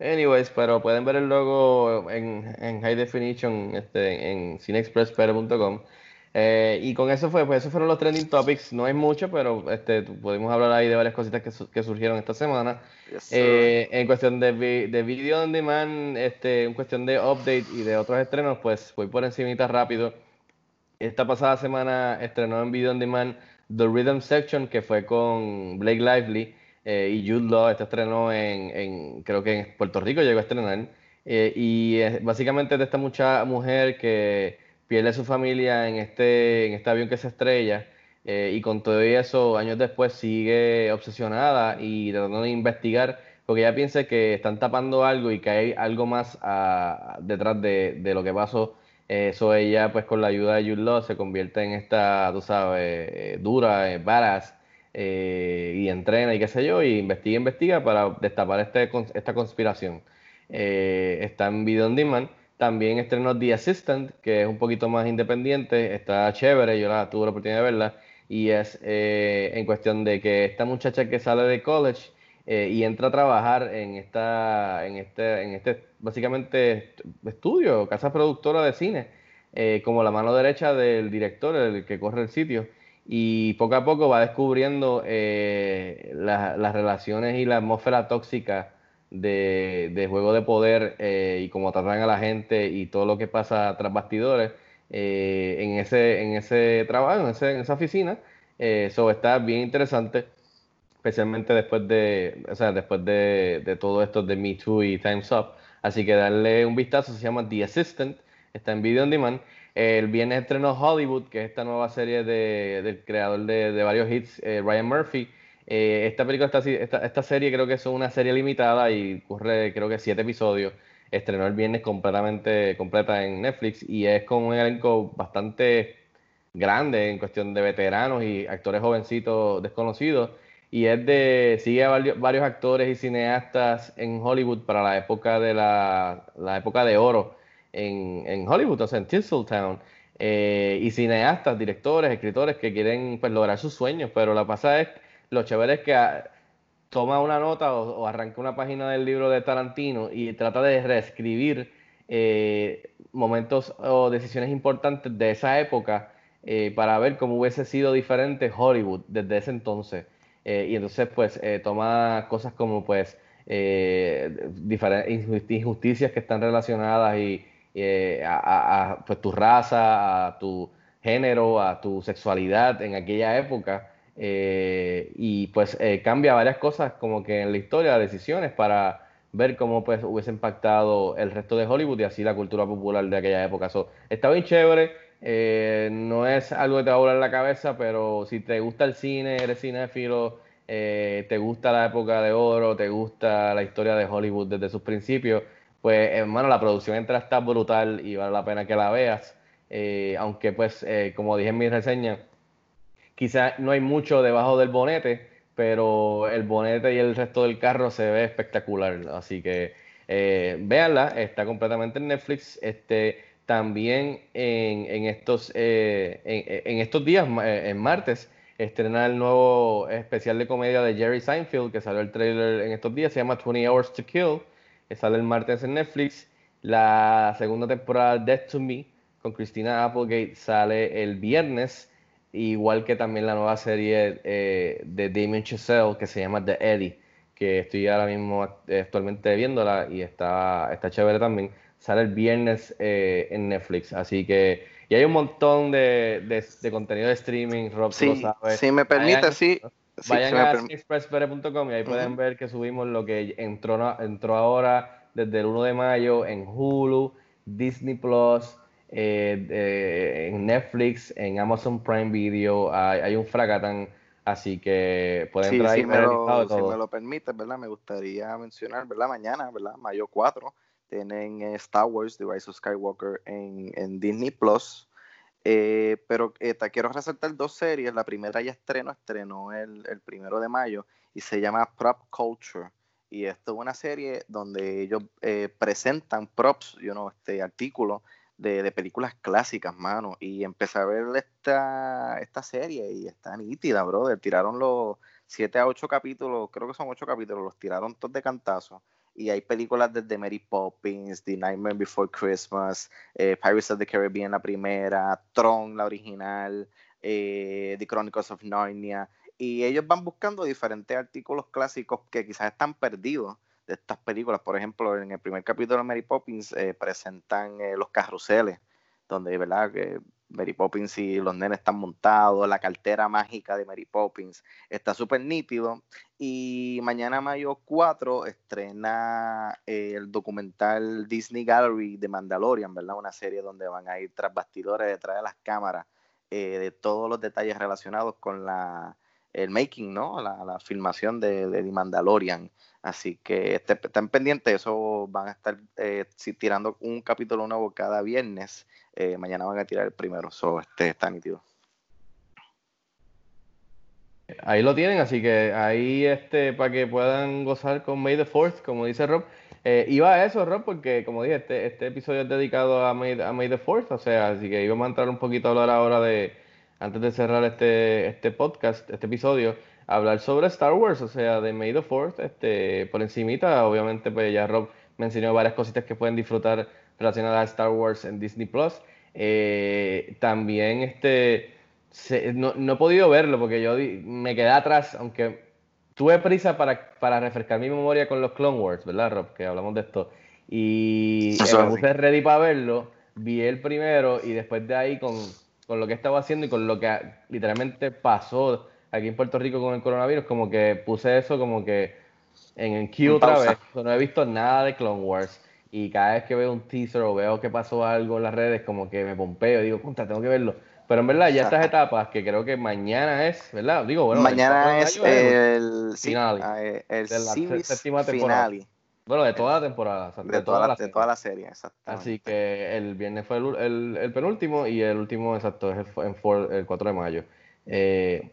D: Anyways, pero pueden ver el logo en, en high definition este, en cinexpresspere.com. Eh, y con eso fue, pues esos fueron los trending topics. No hay mucho, pero este, pudimos hablar ahí de varias cositas que, su- que surgieron esta semana.
E: Yes.
D: Eh, en cuestión de, vi- de video on demand, este, en cuestión de update y de otros estrenos, pues voy por encimita rápido. Esta pasada semana estrenó en video on demand The Rhythm Section, que fue con Blake Lively eh, y Jude Law. Este estrenó en, en- creo que en Puerto Rico llegó a estrenar. Eh, y es básicamente de esta mucha mujer que pierde su familia en este, en este avión que se estrella. eh, y con todo eso, años después sigue obsesionada y tratando de investigar, porque ella piensa que están tapando algo y que hay algo más ah, detrás de, lo que pasó. Eso ella, pues con la ayuda de Jude Law, se convierte en esta, tú sabes, eh, dura, eh, badass, eh, y entrena y qué sé yo, y investiga, investiga para destapar este, esta conspiración. Eh, está en Video On Demand. También estrenó The Assistant, que es un poquito más independiente, está chévere, yo la tuve la oportunidad de verla, y es eh, en cuestión de que esta muchacha que sale de college eh, y entra a trabajar en esta, en este, en este básicamente est- estudio, casa productora de cine, eh, como la mano derecha del director, el que corre el sitio, y poco a poco va descubriendo eh, la- las relaciones y la atmósfera tóxica de, de juego de poder eh, y cómo tratan a la gente y todo lo que pasa tras bastidores eh, en ese, en ese trabajo, en, esa oficina. Eso está bien interesante, especialmente después de, o sea, después de, de todo esto de Me Too y Time's Up. Así que darle un vistazo, se llama The Assistant, está en Video On Demand. El viernes estrenó Hollywood, que es esta nueva serie de, del creador de, de varios hits, eh, Ryan Murphy. Eh, esta película, esta, esta, esta, serie creo que es una serie limitada y ocurre creo que siete episodios. Estrenó el viernes completamente completa en Netflix y es con un elenco bastante grande en cuestión de veteranos y actores jovencitos desconocidos. Y es de, sigue a varios, actores y cineastas en Hollywood para la época de la, la época de oro en, en Hollywood, o sea, en Tinseltown. Eh, y cineastas, directores, escritores que quieren pues, lograr sus sueños, pero la pasada es, lo chévere es que ah, toma una nota o, arranca una página del libro de Tarantino y trata de reescribir eh, momentos o decisiones importantes de esa época eh, para ver cómo hubiese sido diferente Hollywood desde ese entonces. Eh, y entonces pues eh, toma cosas como pues injusticias que están relacionadas y, a, a, pues, tu raza, a tu género, a tu sexualidad en aquella época. Y pues cambia varias cosas como que en la historia, decisiones para ver cómo pues hubiese impactado el resto de Hollywood y así la cultura popular de aquella época. So, está bien chévere eh, no es algo que te va a volar la cabeza, pero si te gusta el cine, eres cinéfilo, eh, te gusta la época de oro, te gusta la historia de Hollywood desde sus principios, pues hermano, la producción entra está brutal y vale la pena que la veas. Eh, aunque pues, como dije en mi reseña, quizás no hay mucho debajo del bonete, pero el bonete y el resto del carro se ve espectacular. Así que véanla, está completamente en Netflix. Este, también en, estos, eh, en, estos días, eh, en martes, estrena el nuevo especial de comedia de Jerry Seinfeld, que salió el trailer en estos días, se llama 20 Hours to Kill, sale el martes en Netflix. La segunda temporada de Death to Me con Christina Applegate sale el viernes, igual que también la nueva serie eh, de Damien Chazelle que se llama The Eddie, que estoy ahora mismo actualmente viéndola y está, está chévere también sale el viernes eh, en Netflix. Así que, y hay un montón de, de, contenido de streaming, Rob,
E: sí,
D: lo sabes.
E: Si me permite, sí.
D: Vayan a expresspere.com y ahí pueden ver que subimos lo que entró, entró ahora desde el 1 de mayo en Hulu, Disney Plus, eh, en Netflix, en Amazon Prime Video. Hay, hay un fracatán. Así que pueden
E: sí,
D: entrar ahí
E: si me, lo, si me lo permite, ¿verdad? Me gustaría mencionar, ¿verdad? Mañana, ¿verdad? Mayo 4, tienen Star Wars, The Rise of Skywalker en, en Disney Plus. Eh, pero eh, te quiero resaltar dos series. La primera ya estrenó, estrenó el, el, primero de mayo y se llama Prop Culture. Y esto es una serie donde ellos eh, presentan props, you know, este artículo de, de, películas clásicas, mano. Y empecé a ver esta, esta serie y está nítida, brother. Tiraron los 7 a 8 capítulos, creo que son 8 capítulos, los tiraron todos de cantazo y hay películas desde Mary Poppins, The Nightmare Before Christmas, eh, Pirates of the Caribbean la primera, Tron la original, eh, The Chronicles of Narnia, y ellos van buscando diferentes artículos clásicos que quizás están perdidos de estas películas. Por ejemplo, en el primer capítulo de Mary Poppins eh, presentan eh, los carruseles, donde, ¿verdad? Que Mary Poppins y los nenes están montados, la cartera mágica de Mary Poppins está súper nítido. Y mañana, mayo 4, estrena eh, el documental Disney Gallery de Mandalorian, ¿verdad? Una serie donde van a ir tras bastidores, detrás de las cámaras, eh, de todos los detalles relacionados con la, el making, ¿no? La, filmación de, de, Mandalorian. Así que este, estén pendientes, eso van a estar eh, tirando un capítulo nuevo cada viernes. Eh, mañana van a tirar el primero, so, este está nítido.
D: Ahí lo tienen, así que ahí este para que puedan gozar con May the Fourth, como dice Rob. Eh, iba a eso, Rob, porque como dije, este, este episodio es dedicado a May, a May the Fourth, o sea, así que íbamos a entrar un poquito a hablar ahora de, antes de cerrar este, este podcast, este episodio, hablar sobre Star Wars, o sea, de May the Fourth, este, por encimita, obviamente pues ya Rob mencionó varias cositas que pueden disfrutar relacionadas a Star Wars en Disney Plus. Eh, también este se, no, no, he podido verlo porque yo me quedé atrás, aunque tuve prisa para, para refrescar mi memoria con los Clone Wars, ¿verdad, Rob? Que hablamos de esto. Y eh, me puse ready para verlo, vi el primero y después de ahí con, con lo que estaba haciendo y con lo que literalmente pasó aquí en Puerto Rico con el coronavirus, como que puse eso como que en el queue otra vez. No he visto nada de Clone Wars. y cada vez que veo un teaser o veo que pasó algo en las redes, como que me pompeo, digo, contra, tengo que verlo. Pero en verdad, ya estas etapas, que creo que mañana es, ¿verdad? Digo, bueno,
E: mañana es el,
D: el, finale,
E: ah, eh, el series
D: séptima temporada.
E: finale.
D: Bueno, de toda la temporada. o sea,
E: De, toda, la, de toda la serie, exacto.
D: Así que el viernes fue el, el- el penúltimo y el último, exacto, es el, en for- el 4 de mayo. Eh,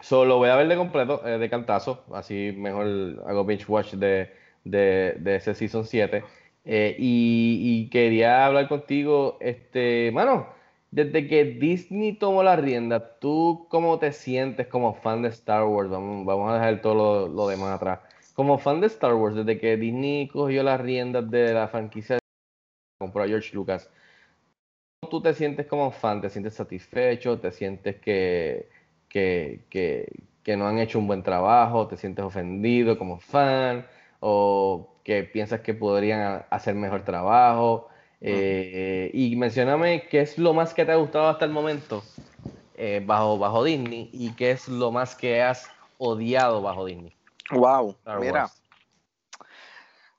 D: solo voy a ver de completo, eh, de cantazo, así mejor hago binge watch de, de, de ese Season 7. Eh, y, y quería hablar contigo, este, mano, desde que Disney tomó la rienda, ¿tú cómo te sientes como fan de Star Wars? Vamos, vamos a dejar todo lo, lo demás atrás. Como fan de Star Wars, desde que Disney cogió las riendas de la franquicia, compró a George Lucas, ¿cómo tú te sientes como fan? ¿Te sientes satisfecho? ¿Te sientes que, que, que, que no han hecho un buen trabajo? ¿Te sientes ofendido como fan? ¿O que piensas que podrían hacer mejor trabajo? Eh, y mencioname qué es lo más que te ha gustado hasta el momento eh, bajo, bajo Disney y qué es lo más que has odiado bajo Disney.
E: Wow,
D: Star
E: mira,
D: Wars.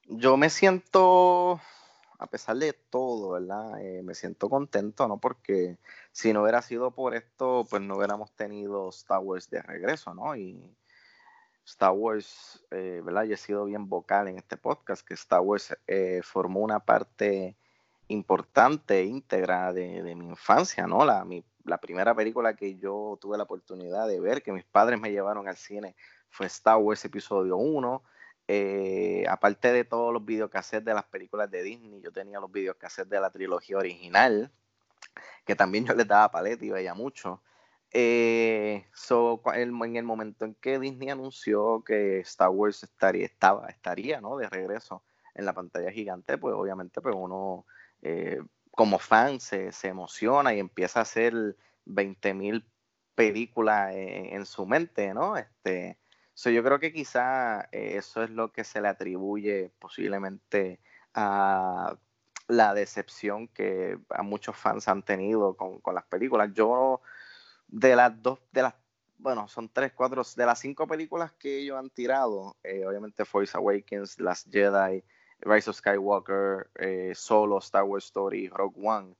E: yo me siento, a pesar de todo, ¿verdad? Eh, me siento contento, ¿no? Porque si no hubiera sido por esto, pues no hubiéramos tenido Star Wars de regreso, ¿no? Y Star Wars, eh, ¿verdad? Yo he sido bien vocal en este podcast, que Star Wars eh, formó una parte importante e íntegra de, de mi infancia, ¿no? La, mi- la primera película que yo tuve la oportunidad de ver, que mis padres me llevaron al cine, fue Star Wars Episodio 1. Eh, aparte de todos los videocassettes de las películas de Disney, yo tenía los videocassettes de la trilogía original, que también yo les daba paleta y veía mucho. Eh, so, en el momento en que Disney anunció que Star Wars estaría, estaría ¿no? de regreso en la pantalla gigante, pues obviamente pues uno eh, como fan se, se emociona y empieza a hacer 20.000 películas en, en su mente, ¿no? Este, so, yo creo que quizá eh, eso es lo que se le atribuye posiblemente a la decepción que a muchos fans han tenido con, con las películas. Yo, de las dos, de las, bueno, son tres, cuatro, de las cinco películas que ellos han tirado, eh, obviamente Force Awakens, Last Jedi, Rise of Skywalker, eh, Solo, Star Wars Story, Rogue One.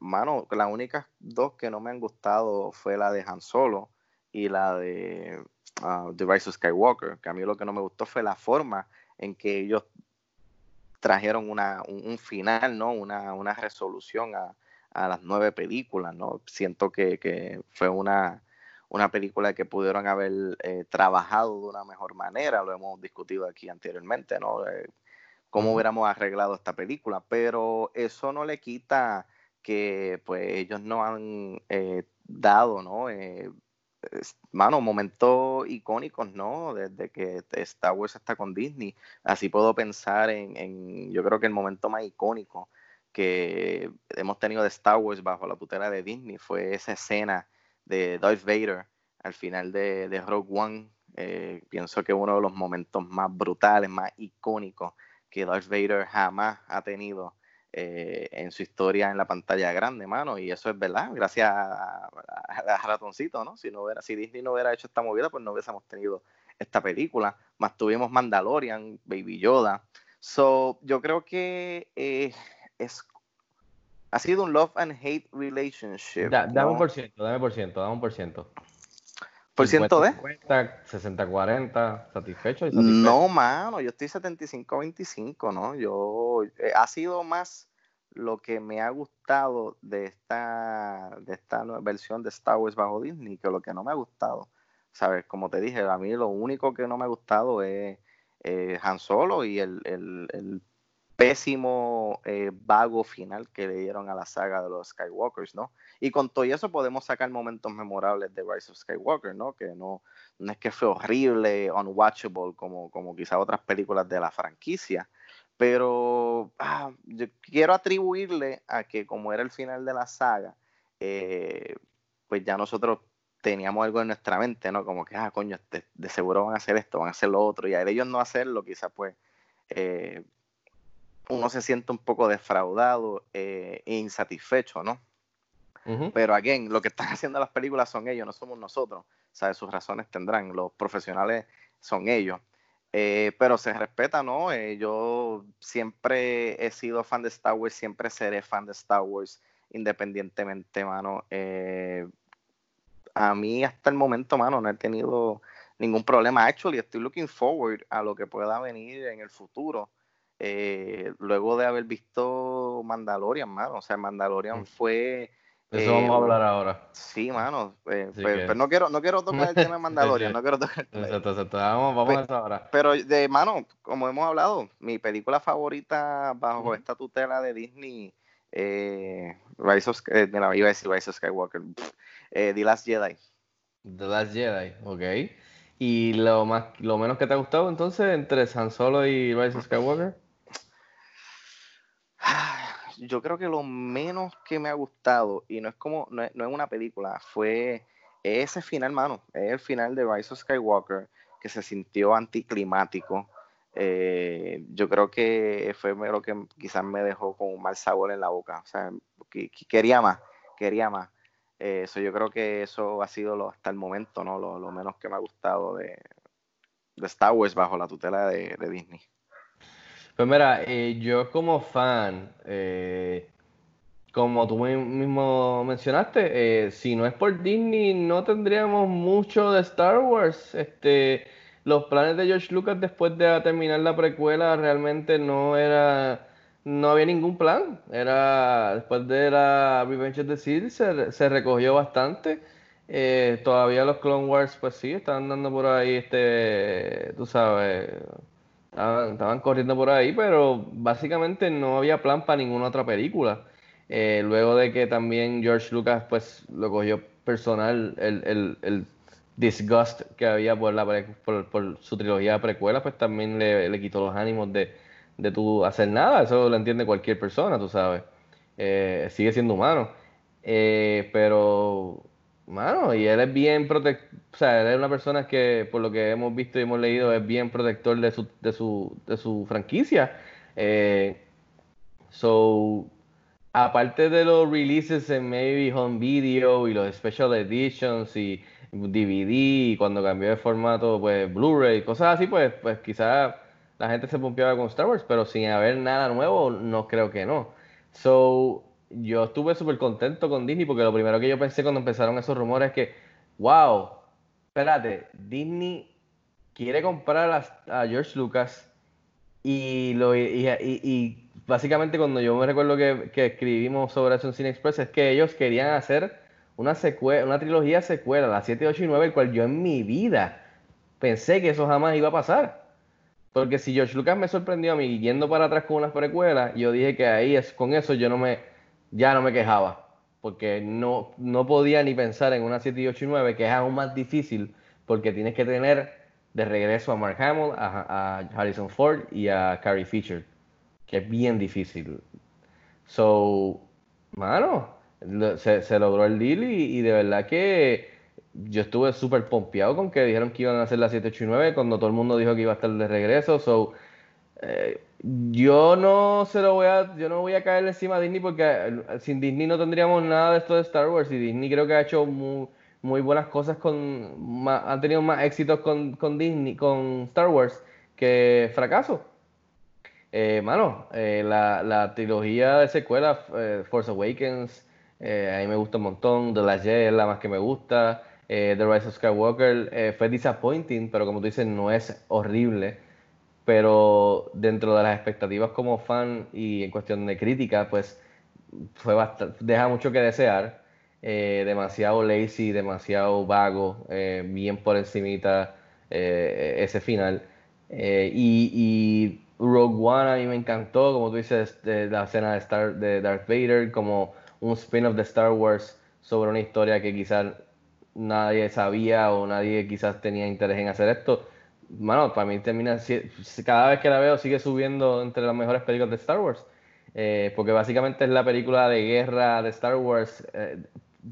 E: Mano, las únicas dos que no me han gustado fue la de Han Solo y la de ah, The Rise of Skywalker, que a mí lo que no me gustó fue la forma en que ellos trajeron una, un, un final, ¿no? Una, una resolución a, a las nueve películas, ¿no? Siento que, que fue una, una película que pudieron haber eh, trabajado de una mejor manera, lo hemos discutido aquí anteriormente, ¿no? Eh, cómo hubiéramos arreglado esta película, pero eso no le quita que pues ellos no han eh, dado, ¿no? Mano, momentos icónicos, ¿no? Desde que Star Wars está con Disney. Así puedo pensar en, yo creo que el momento más icónico que hemos tenido de Star Wars bajo la tutela de Disney fue esa escena de Darth Vader al final de, de Rogue One. Eh, pienso que uno de los momentos más brutales, más icónicos que Darth Vader jamás ha tenido eh, en su historia en la pantalla grande, mano. Y eso es verdad, gracias a, a- a Ratoncito, ¿no? Si, no hubiera, si Disney no hubiera hecho esta movida, pues no hubiésemos tenido esta película. Más tuvimos Mandalorian, Baby Yoda. So, yo creo que eh, es, ha sido un love and hate relationship.
D: Da- dame un por ciento, dame por ciento, dame un por ciento.
E: ¿Por ciento de?
D: 50, 60-40, satisfecho y satisfecho.
E: No, mano, yo estoy 75-25, ¿no? Yo, eh, ha sido más lo que me ha gustado de esta, de esta nueva versión de Star Wars bajo Disney que lo que no me ha gustado. ¿Sabes? Como te dije, a mí lo único que no me ha gustado es eh, Han Solo y el, el- el pésimo eh, vago final que le dieron a la saga de los Skywalkers, ¿no? Y con todo eso podemos sacar momentos memorables de Rise of Skywalker, ¿no? Que no, no es que fue horrible, unwatchable, como, como quizá otras películas de la franquicia, pero ah, yo quiero atribuirle a que como era el final de la saga, eh, pues ya nosotros teníamos algo en nuestra mente, ¿no? Como que, ah, coño, de, de seguro van a hacer esto, van a hacer lo otro, y al ellos no hacerlo, quizá pues eh, uno se siente un poco defraudado eh, e insatisfecho, ¿no? Pero, again, lo que están (laughs) haciendo las películas son ellos, no somos nosotros. ¿Sabes? Sus razones tendrán. Los profesionales son ellos. Eh, pero se respeta, ¿no? Eh, yo siempre he sido fan de Star Wars, siempre seré fan de Star Wars, independientemente, mano. Eh, a mí hasta el momento, mano, no he tenido ningún problema. Actually, estoy looking forward a lo que pueda venir en el futuro. Luego de haber visto Mandalorian, mano. O sea, Mandalorian fue
D: eso vamos a eh, hablar ahora.
E: Sí, mano. Eh, pues, pues, no, quiero, no quiero tocar el tema de (laughs) Mandalorian, no quiero tocar
D: Vamos, vamos a eso ahora.
E: Pero, de mano, como hemos hablado, mi película favorita bajo esta tutela de Disney, eh, Rise of, eh, iba a decir Rise of Skywalker, eh, The Last Jedi.
D: The Last Jedi, ok. ¿Y lo, más, lo menos que te ha gustado entonces entre Han Solo y Rise of Skywalker?
E: Yo creo que lo menos que me ha gustado, y no es como, no es, una película, fue ese final, mano, es el final de Rise of Skywalker, que se sintió anticlimático. Eh, yo creo que fue lo que quizás me dejó con un mal sabor en la boca. O sea, quería más, quería más. Eso yo creo que eso ha sido lo, hasta el momento, ¿no? Lo, menos que me ha gustado de, Star Wars bajo la tutela de Disney.
D: Pues mira, eh, yo como fan, eh, como tú mismo mencionaste, eh, si no es por Disney, no tendríamos mucho de Star Wars. Este, los planes de George Lucas después de terminar la precuela realmente no era, no había ningún plan. Era después de la Revenge of the Sith se, recogió bastante. todavía los Clone Wars, pues sí, están dando por ahí, este, tú sabes Estaban, corriendo por ahí, pero básicamente no había plan para ninguna otra película. Eh, luego de que también George Lucas pues lo cogió personal el, el, disgust que había por, la, por, su trilogía precuela, pues también le, quitó los ánimos de, de tu hacer nada. Eso lo entiende cualquier persona, tú sabes. Eh, sigue siendo humano. Eh, pero Mano, y él es bien protector, o sea, él es una persona que, por lo que hemos visto y hemos leído, es bien protector de su, de su, de su franquicia. Eh, so, aparte de los releases en maybe home video y los special editions y DVD, y cuando cambió de formato, pues Blu-ray, cosas así, pues, pues quizás la gente se pompeaba con Star Wars, pero sin haber nada nuevo, no creo que no. So, yo estuve súper contento con Disney porque lo primero que yo pensé cuando empezaron esos rumores es que, wow, espérate, Disney quiere comprar a, George Lucas y, lo, y, básicamente cuando yo me recuerdo que, escribimos sobre eso Cine Express es que ellos querían hacer una, secuela, una trilogía secuela, la 7, 8 y 9, el cual yo en mi vida pensé que eso jamás iba a pasar. Porque si George Lucas me sorprendió a mí yendo para atrás con unas precuelas, yo dije que ahí es, con eso yo no me ya no me quejaba, porque no, no podía ni pensar en una 7 y 8 y 9, que es aún más difícil, porque tienes que tener de regreso a Mark Hamill, a, Harrison Ford y a Carrie Fisher, que es bien difícil. So, mano, se, logró el deal y, de verdad que yo estuve súper pompeado con que dijeron que iban a hacer la 7, 8 y 9 cuando todo el mundo dijo que iba a estar de regreso. So, eh, yo no se lo voy a, yo no voy a caer encima de Disney porque eh, sin Disney no tendríamos nada de esto de Star Wars y Disney creo que ha hecho muy, buenas cosas con, ha tenido más éxitos con, con, Disney, con Star Wars que fracaso. Eh, la, la, trilogía de secuela, Force Awakens, a mí me gusta un montón, The Last Jedi es la más que me gusta, The Rise of Skywalker fue disappointing, pero como tú dices, no es horrible pero dentro de las expectativas como fan y en cuestión de crítica, pues fue deja mucho que desear. Eh, demasiado lazy, demasiado vago, eh, bien por encimita eh, ese final. Y, y, Rogue One a mí me encantó, como tú dices, la escena de, Star, de Darth Vader, como un spin-off de Star Wars sobre una historia que quizás nadie sabía o nadie quizás tenía interés en hacer esto mano, para mí termina, cada vez que la veo sigue subiendo entre las mejores películas de Star Wars. Eh, porque básicamente es la película de guerra de Star Wars eh,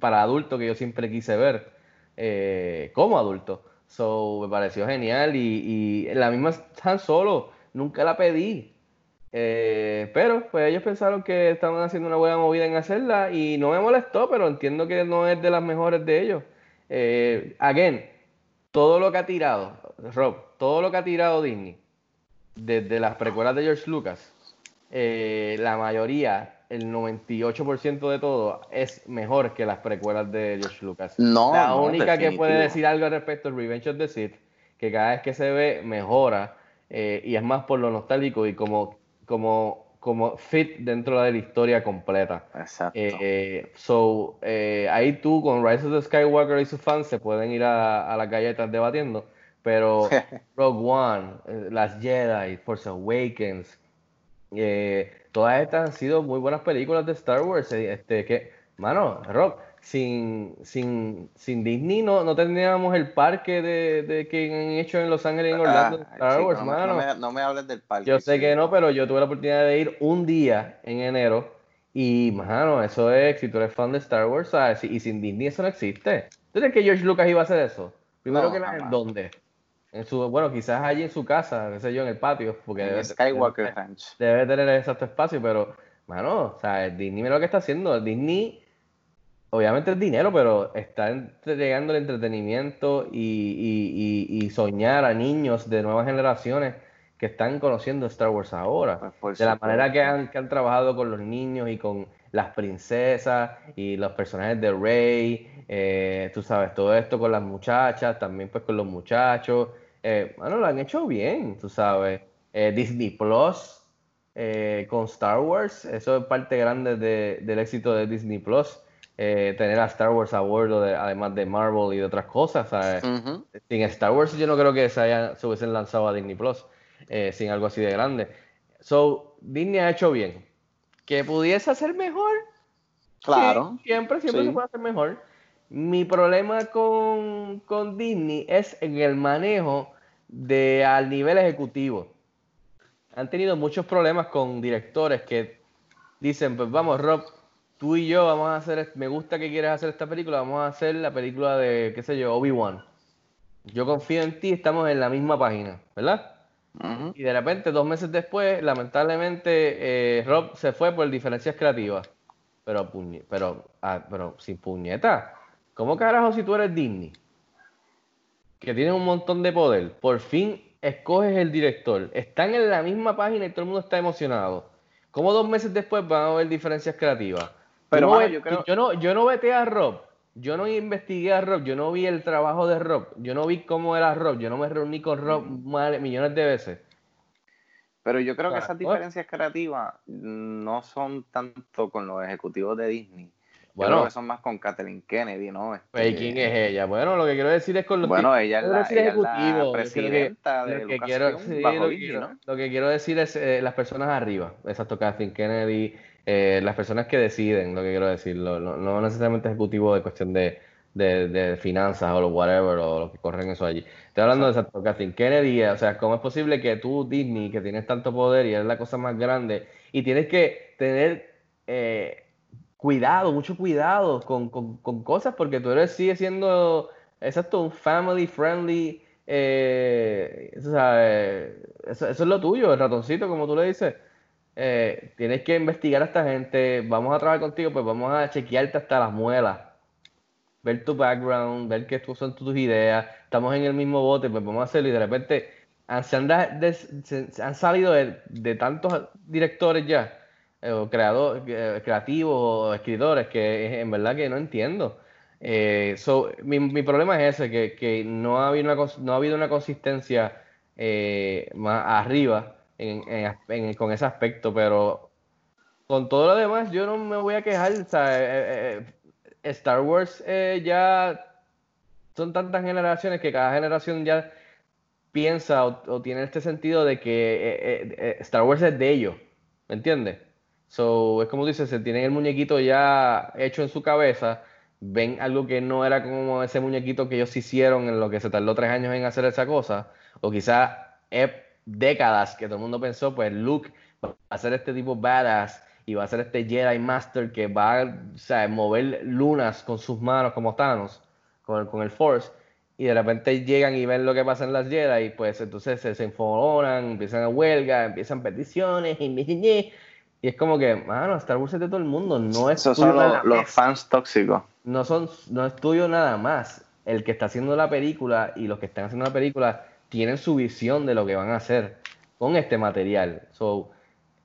D: para adultos que yo siempre quise ver eh, como adulto. So, me pareció genial y, la misma tan Solo, nunca la pedí. pero pues ellos pensaron que estaban haciendo una buena movida en hacerla y no me molestó, pero entiendo que no es de las mejores de ellos. again, todo lo que ha tirado, Rob, todo lo que ha tirado Disney, desde las precuelas de George Lucas, eh, la mayoría, el 98% de todo, es mejor que las precuelas de George Lucas.
E: No,
D: la
E: no,
D: única que puede decir algo al respecto es Revenge of the Sith, que cada vez que se ve mejora eh, y es más por lo nostálgico y como, como, como fit dentro de la historia completa.
E: Exacto.
D: Eh, so, ahí tú con Rise of the Skywalker y sus fans se pueden ir a, a las galletas debatiendo, pero (laughs) Rogue One, eh, Las Jedi, Force Awakens, eh, todas estas han sido muy buenas películas de Star Wars. eh, Este, que, mano, Rock, sin, sin, sin Disney no, no tendríamos el parque de, de que han hecho en Los Ángeles y en Orlando
E: Ah,
D: Star
E: chico,
D: Wars,
E: no,
D: mano.
E: no me, no me hables del parque.
D: Yo sé que no, pero yo tuve la oportunidad de ir un día en enero y, mano, eso es, si tú eres fan de Star Wars, ¿sabes? Y sin Disney eso no existe. ¿Tú crees que George Lucas iba a hacer eso? Primero
E: No,
D: que nada, ¿en
E: jamás.
D: dónde? En su, bueno, quizás allí en su casa, qué sé yo, en el patio, porque
E: En
D: debe,
E: Skywalker
D: debe-
E: Ranch.
D: debe tener exacto espacio, pero, mano, o sea, Disney mira lo que está haciendo. Disney, obviamente es dinero, pero está entregando el entretenimiento y, y- y- y soñar a niños de nuevas generaciones que están conociendo Star Wars ahora.
E: Pues,
D: de la manera que han, que han trabajado con los niños y con las princesas y los personajes de Rey, eh, tú sabes, todo esto con las muchachas, también pues con los muchachos. Eh, bueno, lo han hecho bien, tú sabes. Eh, Disney Plus con Star Wars, eso es parte grande de- del éxito de Disney Plus. tener a Star Wars a bordo, de- además de Marvel y de otras cosas. Sin Star Wars yo no creo que se, haya- se hubiesen lanzado a Disney Plus sin algo así de grande. So, Disney ha hecho bien. ¿Que pudiese hacer mejor?
E: Claro.
D: Sí, siempre, siempre
E: Sí.
D: se puede hacer mejor. Mi problema con, con Disney es en el manejo de al nivel ejecutivo. Han tenido muchos problemas con directores que dicen, pues vamos, Rob, tú y yo vamos a hacer, me gusta que quieras hacer esta película, vamos a hacer la película de, qué sé yo, Obi-Wan. Yo confío en ti, estamos en la misma página, ¿verdad? Y de repente, dos meses después, lamentablemente, eh, Rob se fue por diferencias creativas. Pero, puñe- pero, ah, pero sin puñeta. ¿Cómo carajo si tú eres Disney? Que tienes un montón de poder. Por fin escoges el director. Están en la misma página y todo el mundo está emocionado. ¿Cómo dos meses después van a haber diferencias creativas?
E: Pero,
D: no
E: mano, yo creo-
D: yo no, yo no veté a Rob. Yo no investigué a Rob. Yo no vi el trabajo de Rob. Yo no vi cómo era Rob. Yo no me reuní con Rob mal- millones de veces.
E: Pero yo creo que esas diferencias creativas no son tanto con los ejecutivos de Disney. Yo
D: Bueno.
E: creo que son más con Kathleen Kennedy, ¿no? Este,
D: Pues, ¿y ¿quién es ella? Bueno, lo que quiero decir es con los
E: Bueno, ella es la- ella la
D: creo que-
E: presidenta de
D: lo que quiero, sí, lo que quiero decir es eh, las personas arriba, exacto, Kathleen Kennedy, eh, las personas que deciden, lo que quiero decir, lo- no, no necesariamente ejecutivo de cuestión de, de, de finanzas o lo whatever, o lo que corren eso allí. Estoy hablando de exacto, Kathleen Kennedy, o sea, ¿cómo es posible que tú, Disney, que tienes tanto poder y eres la cosa más grande, y tienes que tener... eh, cuidado, mucho cuidado con, con- con cosas, porque tú eres, sigue siendo, exacto, un family friendly, eh, eh, eso, eso es lo tuyo, el ratoncito, como tú le dices. Eh, tienes que investigar a esta gente, vamos a trabajar contigo, pues vamos a chequearte hasta las muelas, ver tu background, ver qué son tus ideas, estamos en el mismo bote, pues vamos a hacerlo. Y de repente han- se han, han salido de, de tantos directores ya, eh, o eh, creativos o escritores que en verdad que no entiendo. Eh, so, mi, problema es ese, que, no, ha habido una, consistencia más arriba en- en con ese aspecto, pero con todo lo demás yo no me voy a quejar. o sea, eh, eh, Star Wars eh, ya son tantas generaciones que cada generación ya piensa o, o tiene este sentido de que eh, eh, eh, Star Wars es de ellos, ¿me entiendes? So, es como dices, se tienen el muñequito ya hecho en su cabeza, ven algo que no era como ese muñequito que ellos hicieron en lo que se tardó tres años en hacer esa cosa, o quizá décadas que todo el mundo pensó, pues Luke va a ser este tipo badass y va a ser este Jedi Master que va a o sea, mover lunas con sus manos como Thanos, con el, con el Force, y de repente llegan y ven lo que pasa en las Jedi, y pues entonces se, se enfogonan, empiezan a huelga, empiezan peticiones, y, y es como que, mano, Star Wars es de todo el mundo, no es
E: Esos son los, los fans tóxicos.
D: no son, no es tuyo nada más. El que está haciendo la película y los que están haciendo la película tienen su visión de lo que van a hacer con este material. So,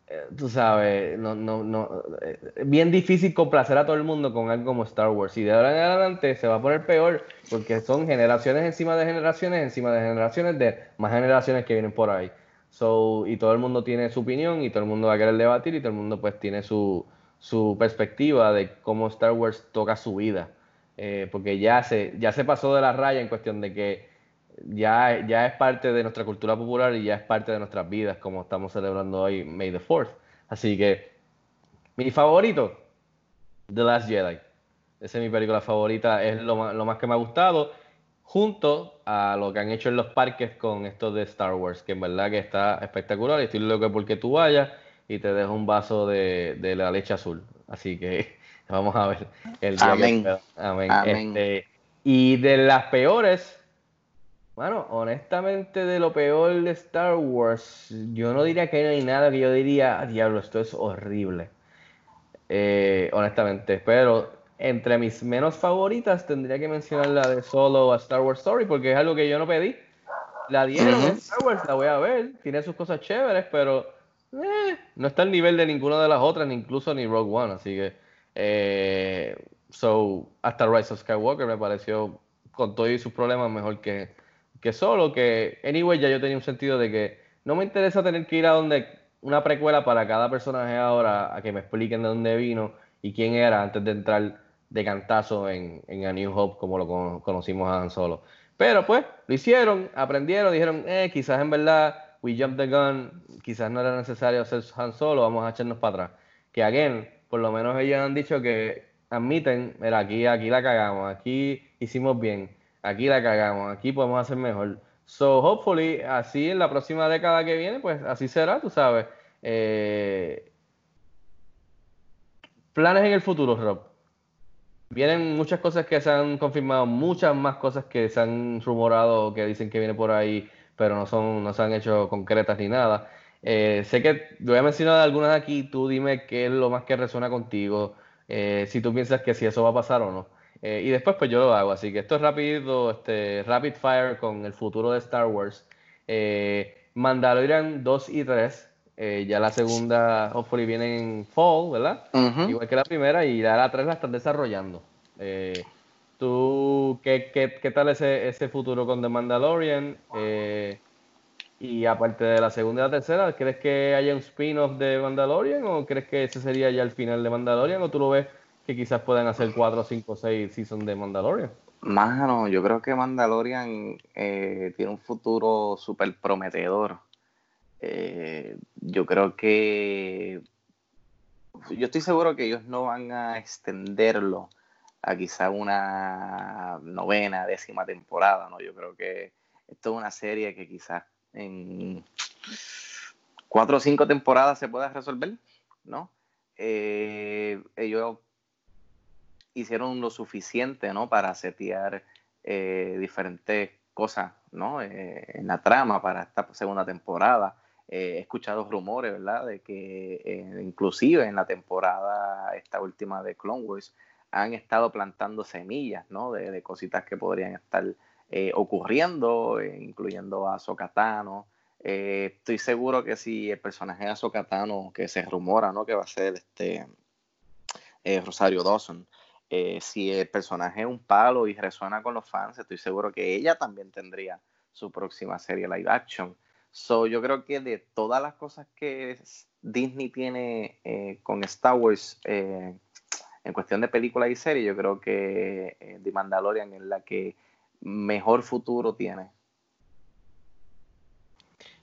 D: eh, tú sabes, no, no, no, eh, bien difícil complacer a todo el mundo con algo como Star Wars. Y de ahora en adelante se va a poner peor porque son generaciones encima de generaciones, encima de generaciones de más generaciones que vienen por ahí. So, y todo el mundo tiene su opinión y todo el mundo va a querer debatir y todo el mundo pues tiene su, su perspectiva de cómo Star Wars toca su vida. Eh, porque ya se, ya se pasó de la raya en cuestión de que ya, ya es parte de nuestra cultura popular y ya es parte de nuestras vidas, como estamos celebrando hoy May the 4th. Así que, mi favorito, The Last Jedi. Esa es mi película favorita, es lo más, lo más que me ha gustado, junto a lo que han hecho en los parques con esto de Star Wars, que en verdad que está espectacular estoy loco porque tú vayas y te dejo un vaso de, de la leche azul. Así que (laughs) vamos a ver el día
E: Amén.
D: que- Amén.
E: Amén.
D: Este, y de las peores, bueno, honestamente de lo peor de Star Wars, yo no diría que no hay nada que yo diría, "Ah, diablo, esto es horrible. Eh, honestamente, pero entre mis menos favoritas tendría que mencionar la de Solo a Star Wars Story porque es algo que yo no pedí. La dieron
E: Ujú.
D: en Star Wars, la voy a ver, tiene sus cosas chéveres, pero eh, no está al nivel de ninguna de las otras, ni incluso ni Rogue One, así que eh, so, hasta Rise of Skywalker me pareció con todos sus problemas mejor que, que solo, que anyway ya yo tenía un sentido de que no me interesa tener que ir a donde una precuela para cada personaje ahora a que me expliquen de dónde vino y quién era antes de entrar de cantazo en, en A New Hope como lo cono- conocimos a Han Solo. Pero pues lo hicieron, aprendieron, dijeron, eh, quizás en verdad we jumped the gun, quizás no era necesario hacer Han Solo, vamos a echarnos para atrás. Que again, por lo menos ellos han dicho que admiten, mira, aquí, aquí la cagamos, aquí hicimos bien, aquí la cagamos, aquí podemos hacer mejor. So, hopefully, así en la próxima década que viene, pues así será, tú sabes. Eh, planes en el futuro, Rob. Vienen muchas cosas que se han confirmado, muchas más cosas que se han rumorado, que dicen que viene por ahí, pero no son, no se han hecho concretas ni nada. Eh, sé que voy a mencionar algunas aquí, tú dime qué es lo más que resuena contigo, eh, si tú piensas que si eso va a pasar o no. Eh, y después pues yo lo hago, así que esto es rápido, este, rapid fire con el futuro de Star Wars. Eh, Mandalorian 2 y 3, eh, ya la segunda, hopefully viene en fall, ¿verdad? Igual que la primera, y ya la 3 la están desarrollando. ¿Tú qué, qué, qué tal ese, ese futuro con The Mandalorian? Y aparte de la segunda y la tercera, ¿crees que haya un spin-off de Mandalorian o crees que ese sería ya el final de Mandalorian o tú lo ves que quizás puedan hacer 4, 5, 6 seasons de Mandalorian?
E: Mano, yo creo que Mandalorian eh, tiene un futuro súper prometedor. Eh, yo creo que. Yo estoy seguro que ellos no van a extenderlo a quizá una novena, décima temporada, ¿no? Yo creo que esto es una serie que quizás en cuatro o cinco temporadas se pueda resolver, ¿no? Eh, ellos hicieron lo suficiente, ¿no? Para setear eh, diferentes cosas, ¿no? Eh, en la trama para esta segunda temporada. Eh, he escuchado rumores, ¿verdad? De que inclusive en la temporada, esta última de Clone Wars, han estado plantando semillas, ¿no? De, cositas que podrían estar ocurriendo, incluyendo a Sokatano. Eh, estoy seguro que si el personaje de que se rumora, ¿no? Que va a ser este Rosario Dawson, eh, si el personaje es un palo y resuena con los fans, estoy seguro que ella también tendría su próxima serie live action. So, yo creo que de todas las cosas que Disney tiene eh, con Star Wars eh, en cuestión de películas y series, yo creo que The Mandalorian es la que mejor futuro tiene.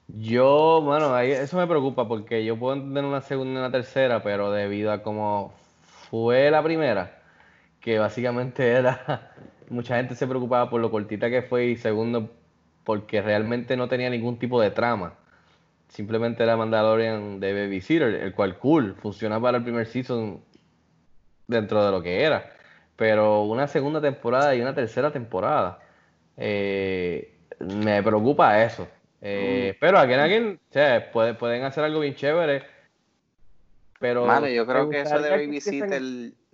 D: Yo, bueno, ahí, eso me preocupa porque yo puedo entender una segunda y una tercera, pero debido a cómo fue la primera, que básicamente (laughs) era, mucha gente se preocupaba por lo cortita que fue y segundo, porque realmente no tenía ningún tipo de trama. Simplemente era Mandalorian de Babysitter, el cual cool, funcionaba para el primer season dentro de lo que era. Pero una segunda temporada y una tercera temporada, eh, me preocupa eso. Eh, Pero again, again, o sea, puede- pueden hacer algo bien chévere. Pero
E: Mano, yo creo que eso de Babysitter,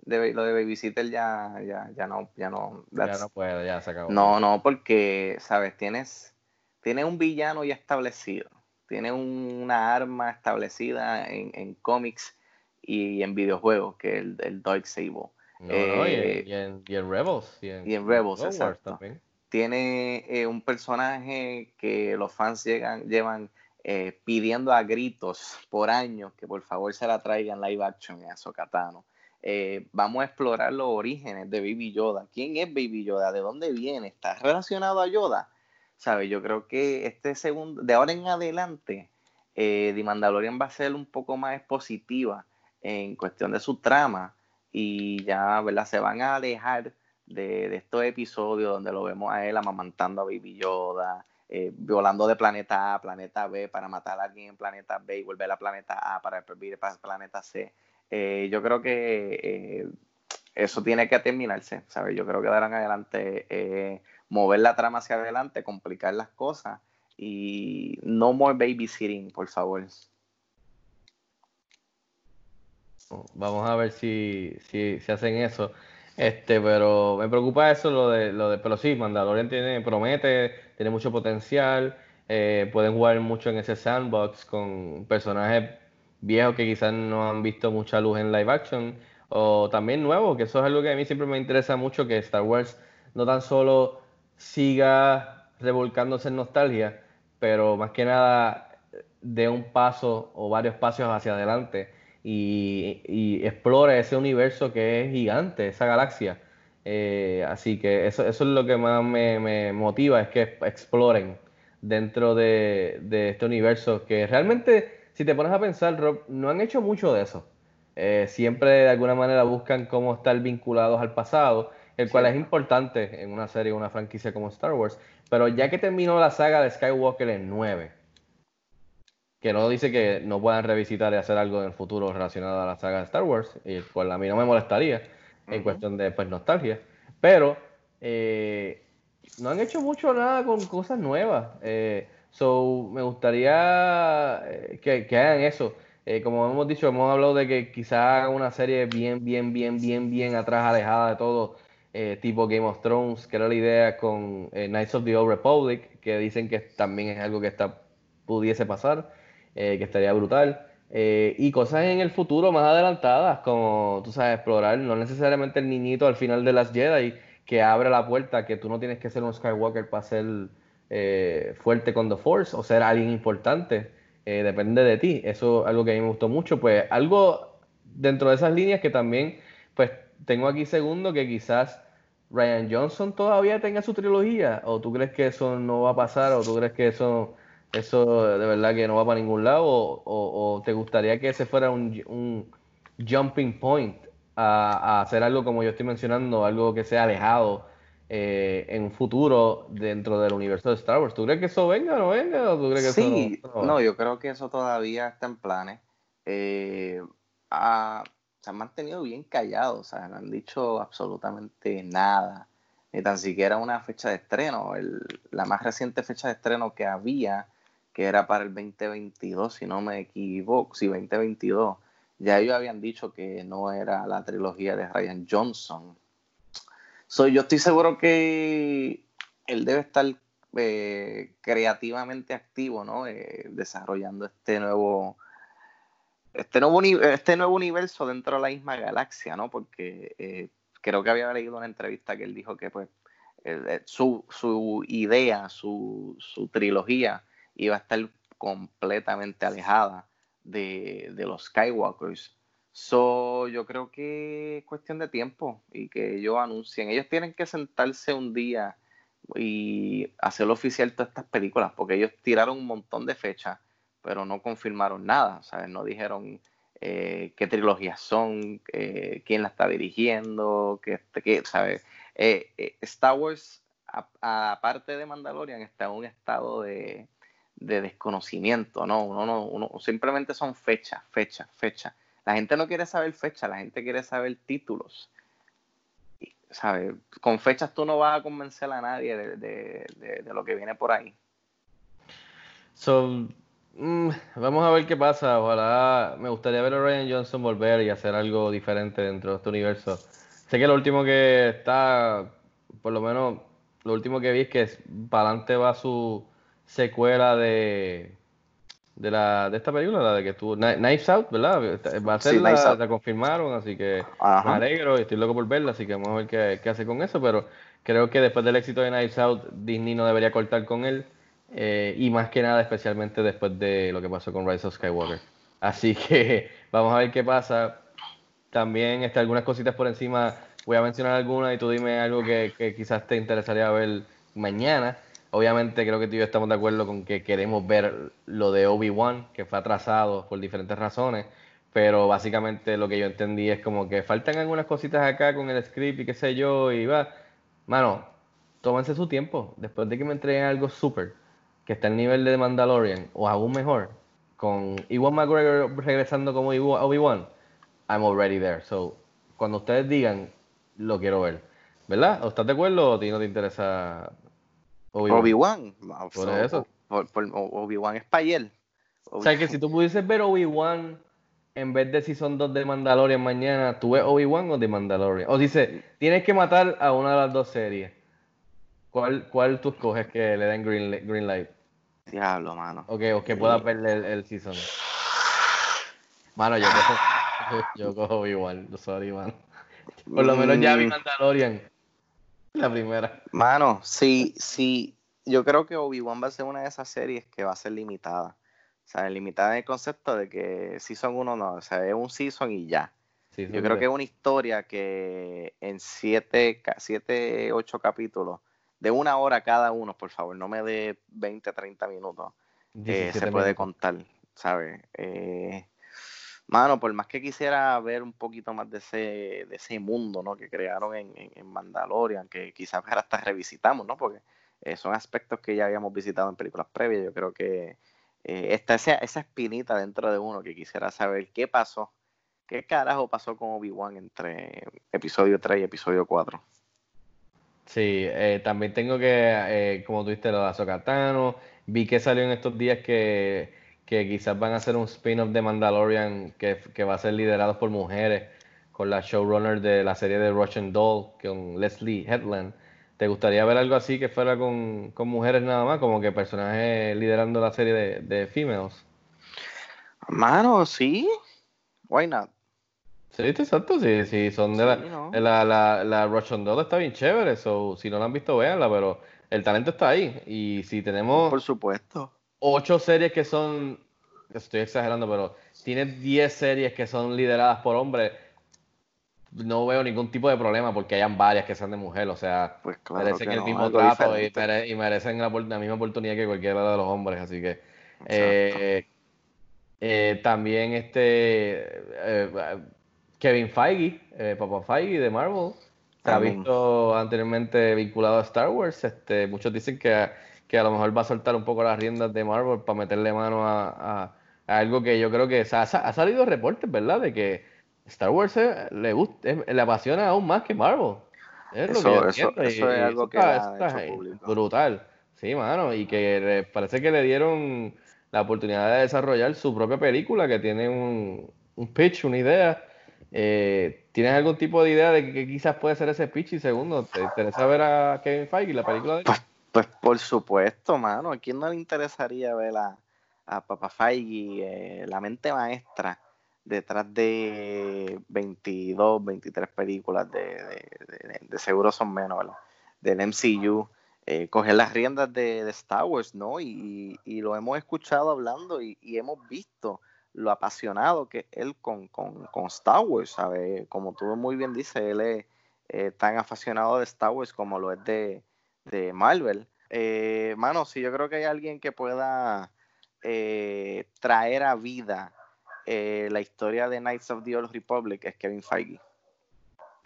E: de, lo de Babysitter ya, ya, ya no, ya no,
D: Ya no puede, ya se acabó.
E: No, no, porque, sabes, tienes, tiene un villano ya establecido, tiene una arma establecida en, en cómics y en videojuegos, que es el, el Dark Sable.
D: No, no, y, en, y, en, Rebels. Y en,
E: y en Rebels, exacto. Tiene eh, un personaje que los fans llegan, llevan eh, pidiendo a gritos por años que por favor se la traigan live action a Sokatano. Eh, vamos a explorar los orígenes de Baby Yoda. ¿Quién es Baby Yoda? ¿De dónde viene? ¿Está relacionado a Yoda? ¿Sabe? Yo creo que este segundo, de ahora en adelante, eh, The Mandalorian va a ser un poco más expositiva en cuestión de su trama y ya, ¿verdad? Se van a alejar de, de estos episodios donde lo vemos a él amamantando a Baby Yoda, eh, violando de planeta A a planeta B para matar a alguien en planeta B y volver a planeta A para vivir para planeta C. Eh, yo creo que eh, eso tiene que terminarse, ¿sabes? Yo creo que darán adelante, eh, mover la trama hacia adelante, complicar las cosas y no more babysitting, por favor.
D: Vamos a ver si, si, si hacen eso. Este, pero me preocupa eso, lo de, lo de, pero sí, Mandalorian tiene, promete, tiene mucho potencial, pueden jugar mucho en ese sandbox con personajes viejos que quizás no han visto mucha luz en live action, o también nuevos, que eso es algo que a mí siempre me interesa mucho, que Star Wars no tan solo siga revolcándose en nostalgia, pero más que nada de un paso o varios pasos hacia adelante y, explore ese universo que es gigante, esa galaxia. Eh, así que eso, es lo que más me, motiva, es que exploren dentro de, de, este universo que realmente, si te pones a pensar, Rob, no han hecho mucho de eso. Eh, siempre de alguna manera buscan cómo estar vinculados al pasado, el cual es importante en una serie, una franquicia como Star Wars. Pero ya que terminó la saga de Skywalker en 9, que no dice que no puedan revisitar y hacer algo en el futuro relacionado a la saga de Star Wars, y pues a mí no me molestaría en cuestión de pues, nostalgia, pero eh, no han hecho mucho nada con cosas nuevas. Eh, so, me gustaría eh, que, que, hagan eso. Eh, como hemos dicho, hemos hablado de que quizá hagan una serie bien, bien, bien, bien, bien atrás, alejada de todo, eh, tipo Game of Thrones, que era la idea con Knights of the Old Republic, que dicen que también es algo que está, pudiese pasar. Que estaría brutal. Y cosas en el futuro más adelantadas, como tú sabes, explorar, no necesariamente el niñito al final de las Jedi que abre la puerta, que tú no tienes que ser un Skywalker para ser eh, fuerte con The Force o ser alguien importante, depende de ti. Eso es algo que a mí me gustó mucho. Pues algo dentro de esas líneas que también, pues tengo aquí segundo que quizás Ryan Johnson todavía tenga su trilogía, o tú crees que eso no va a pasar, o tú crees que eso eso de verdad que no va para ningún lado o, o, te gustaría que ese fuera un, un jumping point a, a, hacer algo como yo estoy mencionando, algo que sea alejado eh, en un futuro dentro del universo de Star Wars. ¿Tú crees que eso venga o no venga? ¿O tú crees que
E: sí,
D: eso no,
E: no, yo creo que eso todavía está en planes. Eh, a, se han mantenido bien callados, o sea, no han dicho absolutamente nada, ni tan siquiera una fecha de estreno. El, la más reciente fecha de estreno que había que era para el 2022, si no me equivoco, si sí, 2022, ya ellos habían dicho que no era la trilogía de Ryan Johnson. So, yo estoy seguro que él debe estar eh, creativamente activo, ¿no? Eh, desarrollando este nuevo, este nuevo, este nuevo universo dentro de la misma galaxia, ¿no? Porque eh, creo que había leído una entrevista que él dijo que pues su, su idea, su, su trilogía iba a estar completamente alejada de, de los Skywalkers. So, yo creo que es cuestión de tiempo y que ellos anuncien. Ellos tienen que sentarse un día y hacerlo oficial todas estas películas, porque ellos tiraron un montón de fechas, pero no confirmaron nada, ¿sabes? No dijeron eh, qué trilogías son, eh, quién la está dirigiendo, qué, qué ¿sabes? Eh, eh Star Wars, aparte de Mandalorian, está en un estado de, de desconocimiento, ¿no? Uno, no, uno simplemente son fechas, fechas, fechas. La gente no quiere saber fechas, la gente quiere saber títulos. ¿Sabes? Con fechas tú no vas a convencer a nadie de, de lo que viene por ahí.
D: So, mm, vamos a ver qué pasa. Ojalá me gustaría ver a Ryan Johnson volver y hacer algo diferente dentro de este universo. Sé que lo último que está, por lo menos, lo último que vi es que para adelante va su secuela de, de, la, de esta película, la de que estuvo Knives Out, ¿verdad? Va a ser
E: Sí,
D: la, la confirmaron, así que
E: Ajá.
D: me alegro y estoy loco por verla, así que vamos a ver qué, qué hace con eso, pero creo que después del éxito de Knives Out, Disney no debería cortar con él, eh, y más que nada, especialmente después de lo que pasó con Rise of Skywalker. Así que (laughs) vamos a ver qué pasa. También este, algunas cositas por encima, voy a mencionar algunas y tú dime algo que, que quizás te interesaría ver mañana. Obviamente creo que tú y yo estamos de acuerdo con que queremos ver lo de Obi-Wan, que fue atrasado por diferentes razones, pero básicamente lo que yo entendí es como que faltan algunas cositas acá con el script y qué sé yo, y va, mano, tómense su tiempo, después de que me entreguen algo súper, que está al nivel de Mandalorian, o aún mejor, con Iwan McGregor regresando como Iwa- Obi-Wan, I'm already there, so, cuando ustedes digan, lo quiero ver, ¿verdad? ¿O estás de acuerdo o a ti no te interesa Obi-Wan?
E: Obi-Wan.
D: Por
E: So,
D: eso.
E: por- por- Obi-Wan es para ayer.
D: O sea, que si tú pudieses ver Obi-Wan en vez de Season 2 de Mandalorian mañana, ¿tú ves Obi-Wan o de Mandalorian? O dice, tienes que matar a una de las dos series. ¿Cuál, cuál tú escoges que le den green, green light?
E: Diablo, mano.
D: O que, o que puedas ver el, el Season. Mano, yo cojo, (laughs) yo cojo Obi-Wan, sorry, man. Por lo menos ya vi
E: Mm.
D: Mandalorian. (laughs) La primera.
E: Mano, sí, sí. Yo creo que Obi-Wan va a ser una de esas series que va a ser limitada. O sea, limitada en el concepto de que Season 1 no, o sea, es un Season y ya. Yo creo que es una historia que en 7, 7, 8 capítulos, de una hora cada uno, por favor, no me dé 20, 30 minutos, eh,
D: 17
E: se puede
D: minutos.
E: contar, ¿sabes? Eh, mano, por más que quisiera ver un poquito más de ese, de ese mundo, ¿no? Que crearon en, en- Mandalorian, que quizás hasta revisitamos, ¿no? Porque eh, son aspectos que ya habíamos visitado en películas previas. Yo creo que eh, está esa, esa espinita dentro de uno que quisiera saber qué pasó, qué carajo pasó con Obi-Wan entre episodio 3 y episodio 4.
D: Sí, eh, también tengo que, eh, como tú dijiste, lo de Ahsoka Tano, vi que salió en estos días que, que quizás van a hacer un spin-off de Mandalorian que, que va a ser liderado por mujeres, con la showrunner de la serie de Russian Doll, con Leslie Headland. ¿Te gustaría ver algo así que fuera con, con mujeres nada más, como que personajes liderando la serie de, de females?
E: Mano, sí, why not?
D: Sí, exacto, sí, sí, son de la,
E: ¿no?
D: la, la, la Russian Doll está bien chévere, so, si no la han visto, véanla, pero el talento está ahí. Y si tenemos
E: Por supuesto.
D: Ocho series que son, estoy exagerando, pero tienes 10 series que son lideradas por hombres, no veo ningún tipo de problema porque hayan varias que sean de mujer, o sea,
E: Pues claro
D: merecen el
E: no,
D: mismo trato y,
E: diferente.
D: mere- y merecen la, la misma oportunidad que cualquiera de los hombres, así que eh, eh, también este eh, Kevin Feige, eh, Papa Feige de Marvel, se ha visto anteriormente vinculado a Star Wars. Este, muchos dicen que, que a lo mejor va a soltar un poco las riendas de Marvel para meterle mano a, a- a algo que yo creo que sa- ha, salido reportes, ¿verdad? De que Star Wars le gusta, le apasiona aún más que Marvel. Es lo
E: Eso-
D: que yo
E: eso-
D: y-
E: es
D: y
E: algo que
D: está-
E: le han
D: está
E: hecho público.
D: brutal. Sí, mano, y que le- parece que le dieron la oportunidad de desarrollar su propia película, que tiene un, un pitch, una idea. Eh, ¿Tienes algún tipo de idea de que quizás puede ser ese pitch? Y segundo, ¿te interesa ver a Kevin Feige la película de él?
E: Pues por supuesto, mano. ¿A quién no le interesaría ver a, a Papa Feige, eh, la mente maestra, detrás de 22, 23 películas de, de, de- de seguro son menos, ¿verdad? Del MCU, eh, coger las riendas de, Star Wars, ¿no? Y, y lo hemos escuchado hablando y, y hemos visto lo apasionado que él con, con, con Star Wars, ¿sabes? Como tú muy bien dices, él es eh, tan apasionado de Star Wars como lo es de, de Marvel. Eh, mano, si yo creo que hay alguien que pueda eh, traer a vida eh, la historia de Knights of the Old Republic es Kevin Feige.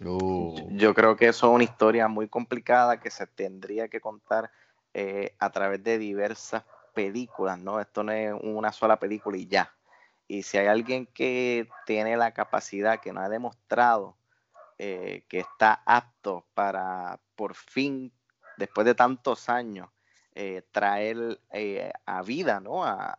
D: Uh,
E: Yo creo que eso es una historia muy complicada que se tendría que contar eh, a través de diversas películas, ¿no? Esto no es una sola película y ya. Y si hay alguien que tiene la capacidad, que no ha demostrado eh, que está apto para por fin, después de tantos años, eh, traer eh, a vida, ¿no? A,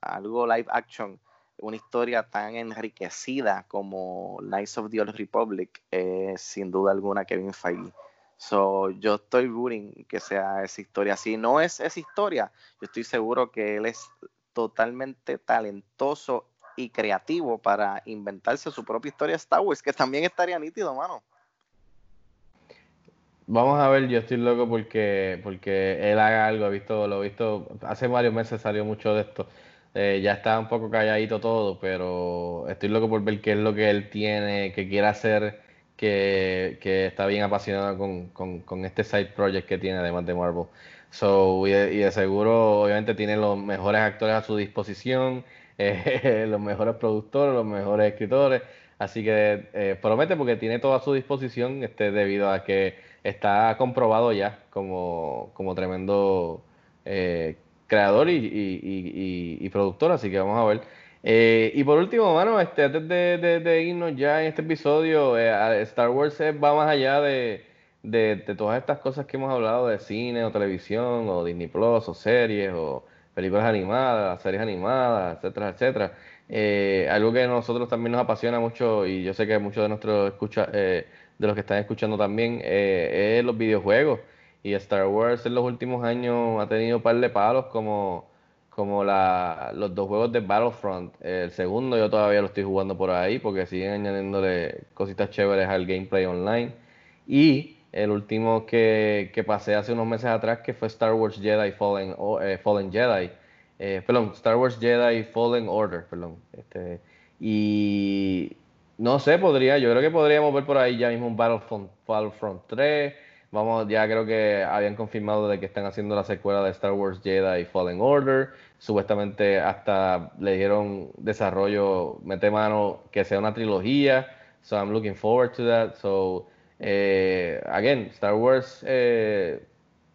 E: algo live action, una historia tan enriquecida como Knights of the Old Republic, es sin duda alguna Kevin Feige. So, yo estoy rooting que sea esa historia. Si no es esa historia, yo estoy seguro que él es totalmente talentoso y creativo para inventarse su propia historia de Star Wars, que también estaría nítido, mano.
D: Vamos a ver, yo estoy loco porque, porque él haga algo, he visto, lo he visto, hace varios meses salió mucho de esto. Eh, ya está un poco calladito todo, pero estoy loco por ver qué es lo que él tiene, que quiere hacer, que, que está bien apasionado con, con, con, este side project que tiene además de Marvel. So, y, de, seguro, obviamente, tiene los mejores actores a su disposición, (laughs) eh, los mejores productores, los mejores escritores. Así que eh, promete porque tiene todo a su disposición este, debido a que está comprobado ya como, como tremendo eh, creador y, productor, así que vamos a ver. Eh, y por último, mano, este, antes de, irnos ya en este episodio, eh, Star Wars va más allá de, todas estas cosas que hemos hablado de cine o televisión o Disney Plus o series o películas animadas, series animadas, etcétera, etcétera. algo que a nosotros también nos apasiona mucho y yo sé que muchos de nuestros escucha, de los que están escuchando también, eh, es los videojuegos. Y Star Wars en los últimos años ha tenido un par de palos como, como la, los dos juegos de Battlefront. El segundo yo todavía lo estoy jugando por ahí porque siguen añadiéndole cositas chéveres al gameplay online. Y el último que, que pasé hace unos meses atrás que fue Star Wars Jedi Fallen, eh, Fallen Jedi. Eh, perdón, Star Wars Jedi Fallen Order, perdón. Este, y no sé, podría, yo creo que podríamos ver por ahí ya mismo un Battlefront, Battlefront 3. Vamos, ya creo que habían confirmado de que están haciendo la secuela de Star Wars Jedi Fallen Order. Supuestamente hasta le dieron desarrollo, mete mano, que sea una trilogía. So I'm looking forward to that. So, eh, again, Star Wars eh,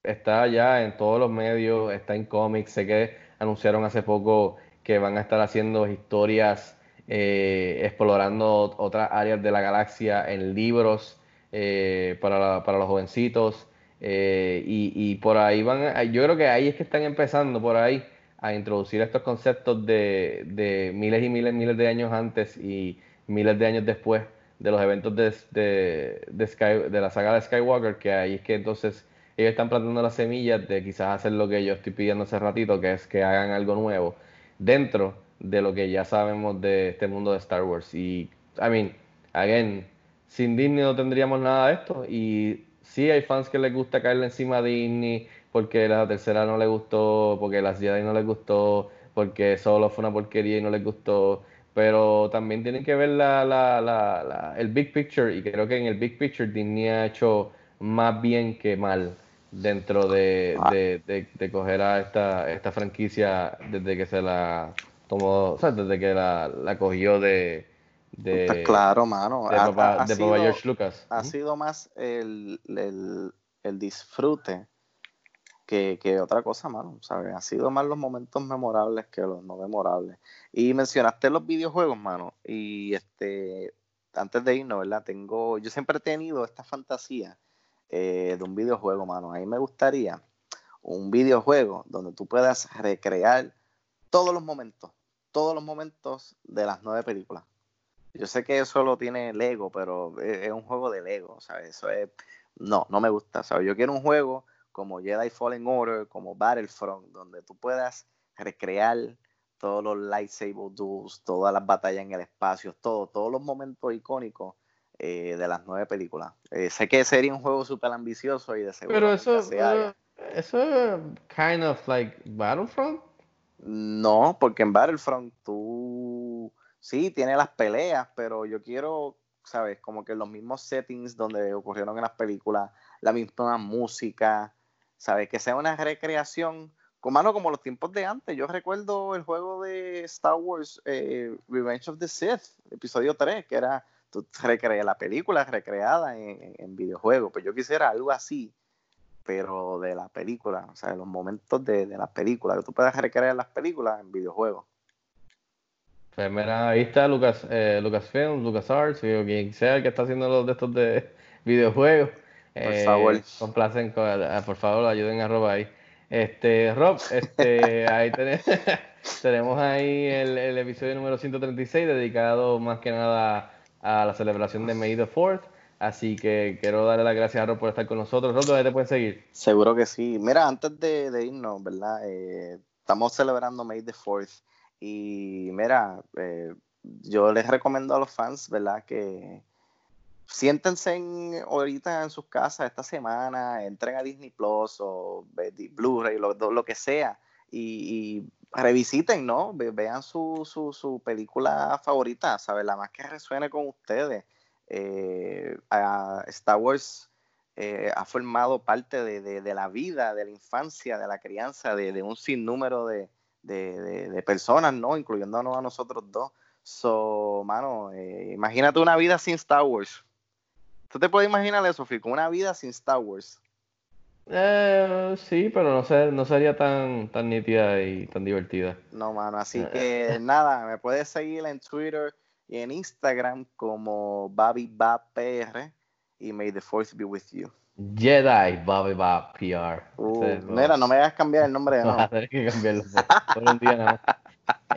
D: está ya en todos los medios, está en cómics. Sé que anunciaron hace poco que van a estar haciendo historias eh, explorando otras áreas de la galaxia en libros eh, para, para, los jovencitos. Eh, y, por ahí van, yo creo que ahí es que están empezando por ahí a introducir estos conceptos de, de miles y miles, miles de años antes y miles de años después de los eventos de, de, de, de la saga de Skywalker, que ahí es que entonces ellos están plantando las semillas de quizás hacer lo que yo estoy pidiendo hace ratito, que es que hagan algo nuevo dentro de lo que ya sabemos de este mundo de Star Wars. Y, I mean, again, sin Disney no tendríamos nada de esto. Y sí hay fans que les gusta caerle encima a Disney porque la tercera no les gustó, porque la Jedi no les gustó, porque solo fue una porquería y no les gustó. Pero también tienen que ver la, la, la, el big picture y creo que en el big picture Disney ha hecho más bien que mal dentro de, de, de coger a esta, esta franquicia desde que se la como, o sea, desde que la, la cogió de, de
E: pues claro, mano.
D: De, papá, de sido, George Lucas.
E: Ha sido más el, el, el disfrute que, que, otra cosa, mano. ¿sabes? Ha sido más los momentos memorables que los no memorables. Y mencionaste los videojuegos, mano. Y este, antes de irnos, ¿verdad? Tengo, yo siempre he tenido esta fantasía eh, de un videojuego, mano. A mí me gustaría un videojuego donde tú puedas recrear todos los momentos todos los momentos de las nueve películas. Yo sé que eso lo tiene Lego, pero es, un juego de Lego, ¿sabes? Eso es... No, no me gusta, ¿sabes? Yo quiero un juego como Jedi Fallen Order, como Battlefront, donde tú puedas recrear todos los lightsaber duels, todas las batallas en el espacio, todo, todos los momentos icónicos eh, de las nueve películas. Eh, sé que sería un juego súper ambicioso y de seguro.
D: Pero eso, eso es kind of like Battlefront.
E: No, porque en Battlefront tú sí tienes las peleas, pero yo quiero, sabes, como que los mismos settings donde ocurrieron en las películas, la misma música, sabes, que sea una recreación, como, como los tiempos de antes. Yo recuerdo el juego de Star Wars eh, Revenge of the Sith, episodio 3, que era tú recreas la película recreada en, en videojuego. Pues yo quisiera algo así pero de la película, o sea, de los momentos de, de las películas, que tú puedas recrear las películas en videojuegos.
D: Pues mira, ahí está Lucas, eh, Lucasfilm, LucasArts, quien sea el que está haciendo los de estos de (laughs) videojuegos. Por eh, favor. Complacen, por favor, ayuden a Rob ahí. Este, Rob, este, (laughs) ahí tenemos, (laughs) tenemos ahí el, el, episodio número 136 dedicado más que nada a la celebración de May the 4th. Así que quiero darle las gracias a Rob por estar con nosotros. Rob, ¿dónde te pueden seguir?
E: Seguro que sí. Mira, antes de, irnos, ¿verdad? Eh, estamos celebrando May the 4th. Y mira, eh, yo les recomiendo a los fans, ¿verdad? Que siéntense en- ahorita en sus casas esta semana, entren a Disney Plus o Blu-ray, lo, lo que sea, y, y revisiten, ¿no? Ve- vean su, su película favorita, ¿sabes? La más que resuene con ustedes. Eh, a Star Wars eh, ha formado parte de, de- de la vida, de la infancia, de la crianza, de, de un sinnúmero de, personas, ¿no? Incluyéndonos a nosotros dos. So, mano, eh, imagínate una vida sin Star Wars. ¿Tú te puedes imaginar eso, Fico? Una vida sin Star Wars.
D: Eh, sí, pero no, sería tan, tan nítida y tan divertida.
E: No, mano. Así que nada, me puedes seguir en Twitter y en Instagram como BabiBabPR y May the Force be with you.
D: Jedi Bobby Bob PR.
E: Uh, mira, no me hagas cambiar el nombre
D: Vas a tener que cambiarlo por, por un día nada más.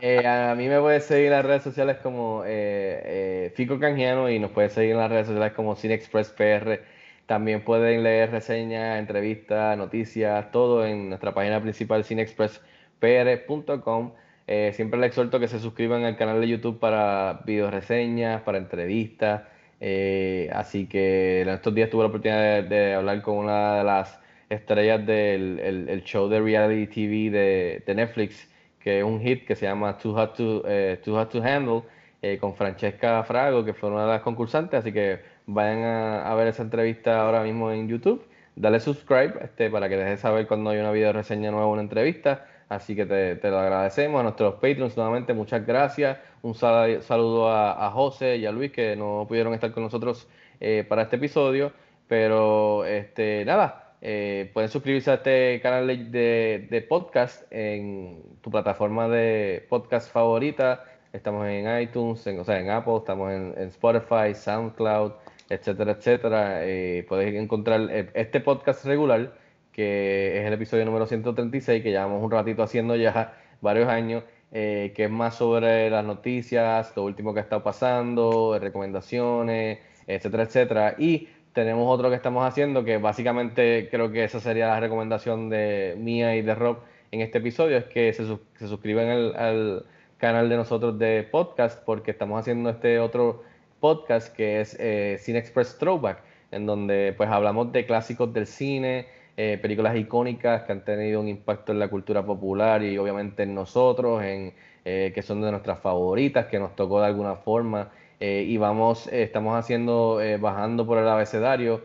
D: Eh, a mí me puedes seguir en las redes sociales como eh, eh, Fico Canjiano y nos puedes seguir en las redes sociales como Cine Express PR. También pueden leer reseñas, entrevistas, noticias, todo en nuestra página principal cinexpresspr.com. Eh, siempre les exhorto que se suscriban al canal de YouTube para video reseñas, para entrevistas. Eh, así que en estos días tuve la oportunidad de, hablar con una de las estrellas del el- show de reality TV de, de Netflix, que es un hit que se llama Too Hot to, eh, Too Hot Handle, eh, con Francesca Frago, que fue una de las concursantes. Así que vayan a, ver esa entrevista ahora mismo en YouTube. Dale subscribe este, para que dejes saber cuando hay una video reseña nueva o una entrevista. Así que te, lo agradecemos a nuestros Patreons nuevamente. Muchas gracias. Un sal- saludo a, José y a Luis que no pudieron estar con nosotros eh, para este episodio. Pero este, nada, eh, pueden suscribirse a este canal de, podcast en tu plataforma de podcast favorita. Estamos en iTunes, en, o sea, en Apple, estamos en, en Spotify, SoundCloud, etcétera, etcétera. Eh, puedes encontrar eh, este podcast regular, que es el episodio número 136, que llevamos un ratito haciendo ya varios años, eh, que es más sobre las noticias, lo último que ha estado pasando, recomendaciones, etcétera, etcétera. Y tenemos otro que estamos haciendo, que básicamente creo que esa sería la recomendación de mía y de Rob en este episodio, es que se, sus- se suscriban al, al canal de nosotros de podcast, porque estamos haciendo este otro podcast que es eh, Cine Express Throwback, en donde pues hablamos de clásicos del cine, eh, películas icónicas que han tenido un impacto en la cultura popular y obviamente en nosotros, en, eh, que son de nuestras favoritas, que nos tocó de alguna forma. eh, y vamos, estamos haciendo, bajando por el abecedario.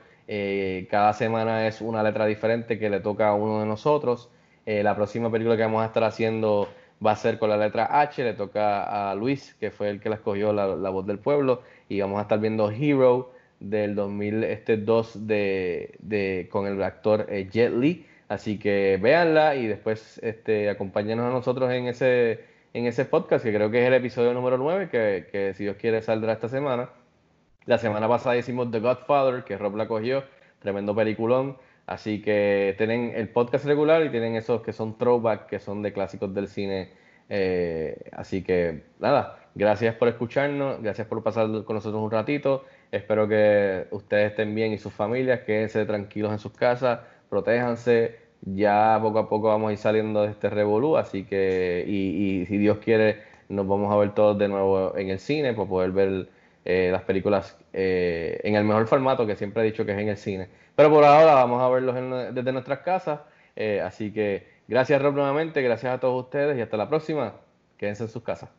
D: cada semana es una letra diferente que le toca a uno de nosotros. La próxima película que vamos a estar haciendo va a ser con la letra H, le toca a Luis, que fue el que la escogió, la, la voz del pueblo, y vamos a estar viendo Hero del 2002 de, de, con el actor eh, Jet Li. Así que véanla y después este, acompáñenos a nosotros en ese, en ese podcast, que creo que es el episodio número 9, que, que si Dios quiere saldrá esta semana. La semana pasada hicimos The Godfather, que Rob la cogió, tremendo peliculón. Así que tienen el podcast regular y tienen esos que son throwback, que son de clásicos del cine. Eh, así que nada, gracias por escucharnos, gracias por pasar con nosotros un ratito. Espero que ustedes estén bien y sus familias, quédense tranquilos en sus casas, protéjanse. Ya poco a poco vamos a ir saliendo de este revolú, así que, y, si Dios quiere, nos vamos a ver todos de nuevo en el cine para poder ver eh, las películas eh, en el mejor formato que siempre he dicho que es en el cine. Pero por ahora vamos a verlos desde nuestras casas. eh, así que gracias Rob nuevamente, gracias a todos ustedes y hasta la próxima. Quédense en sus casas.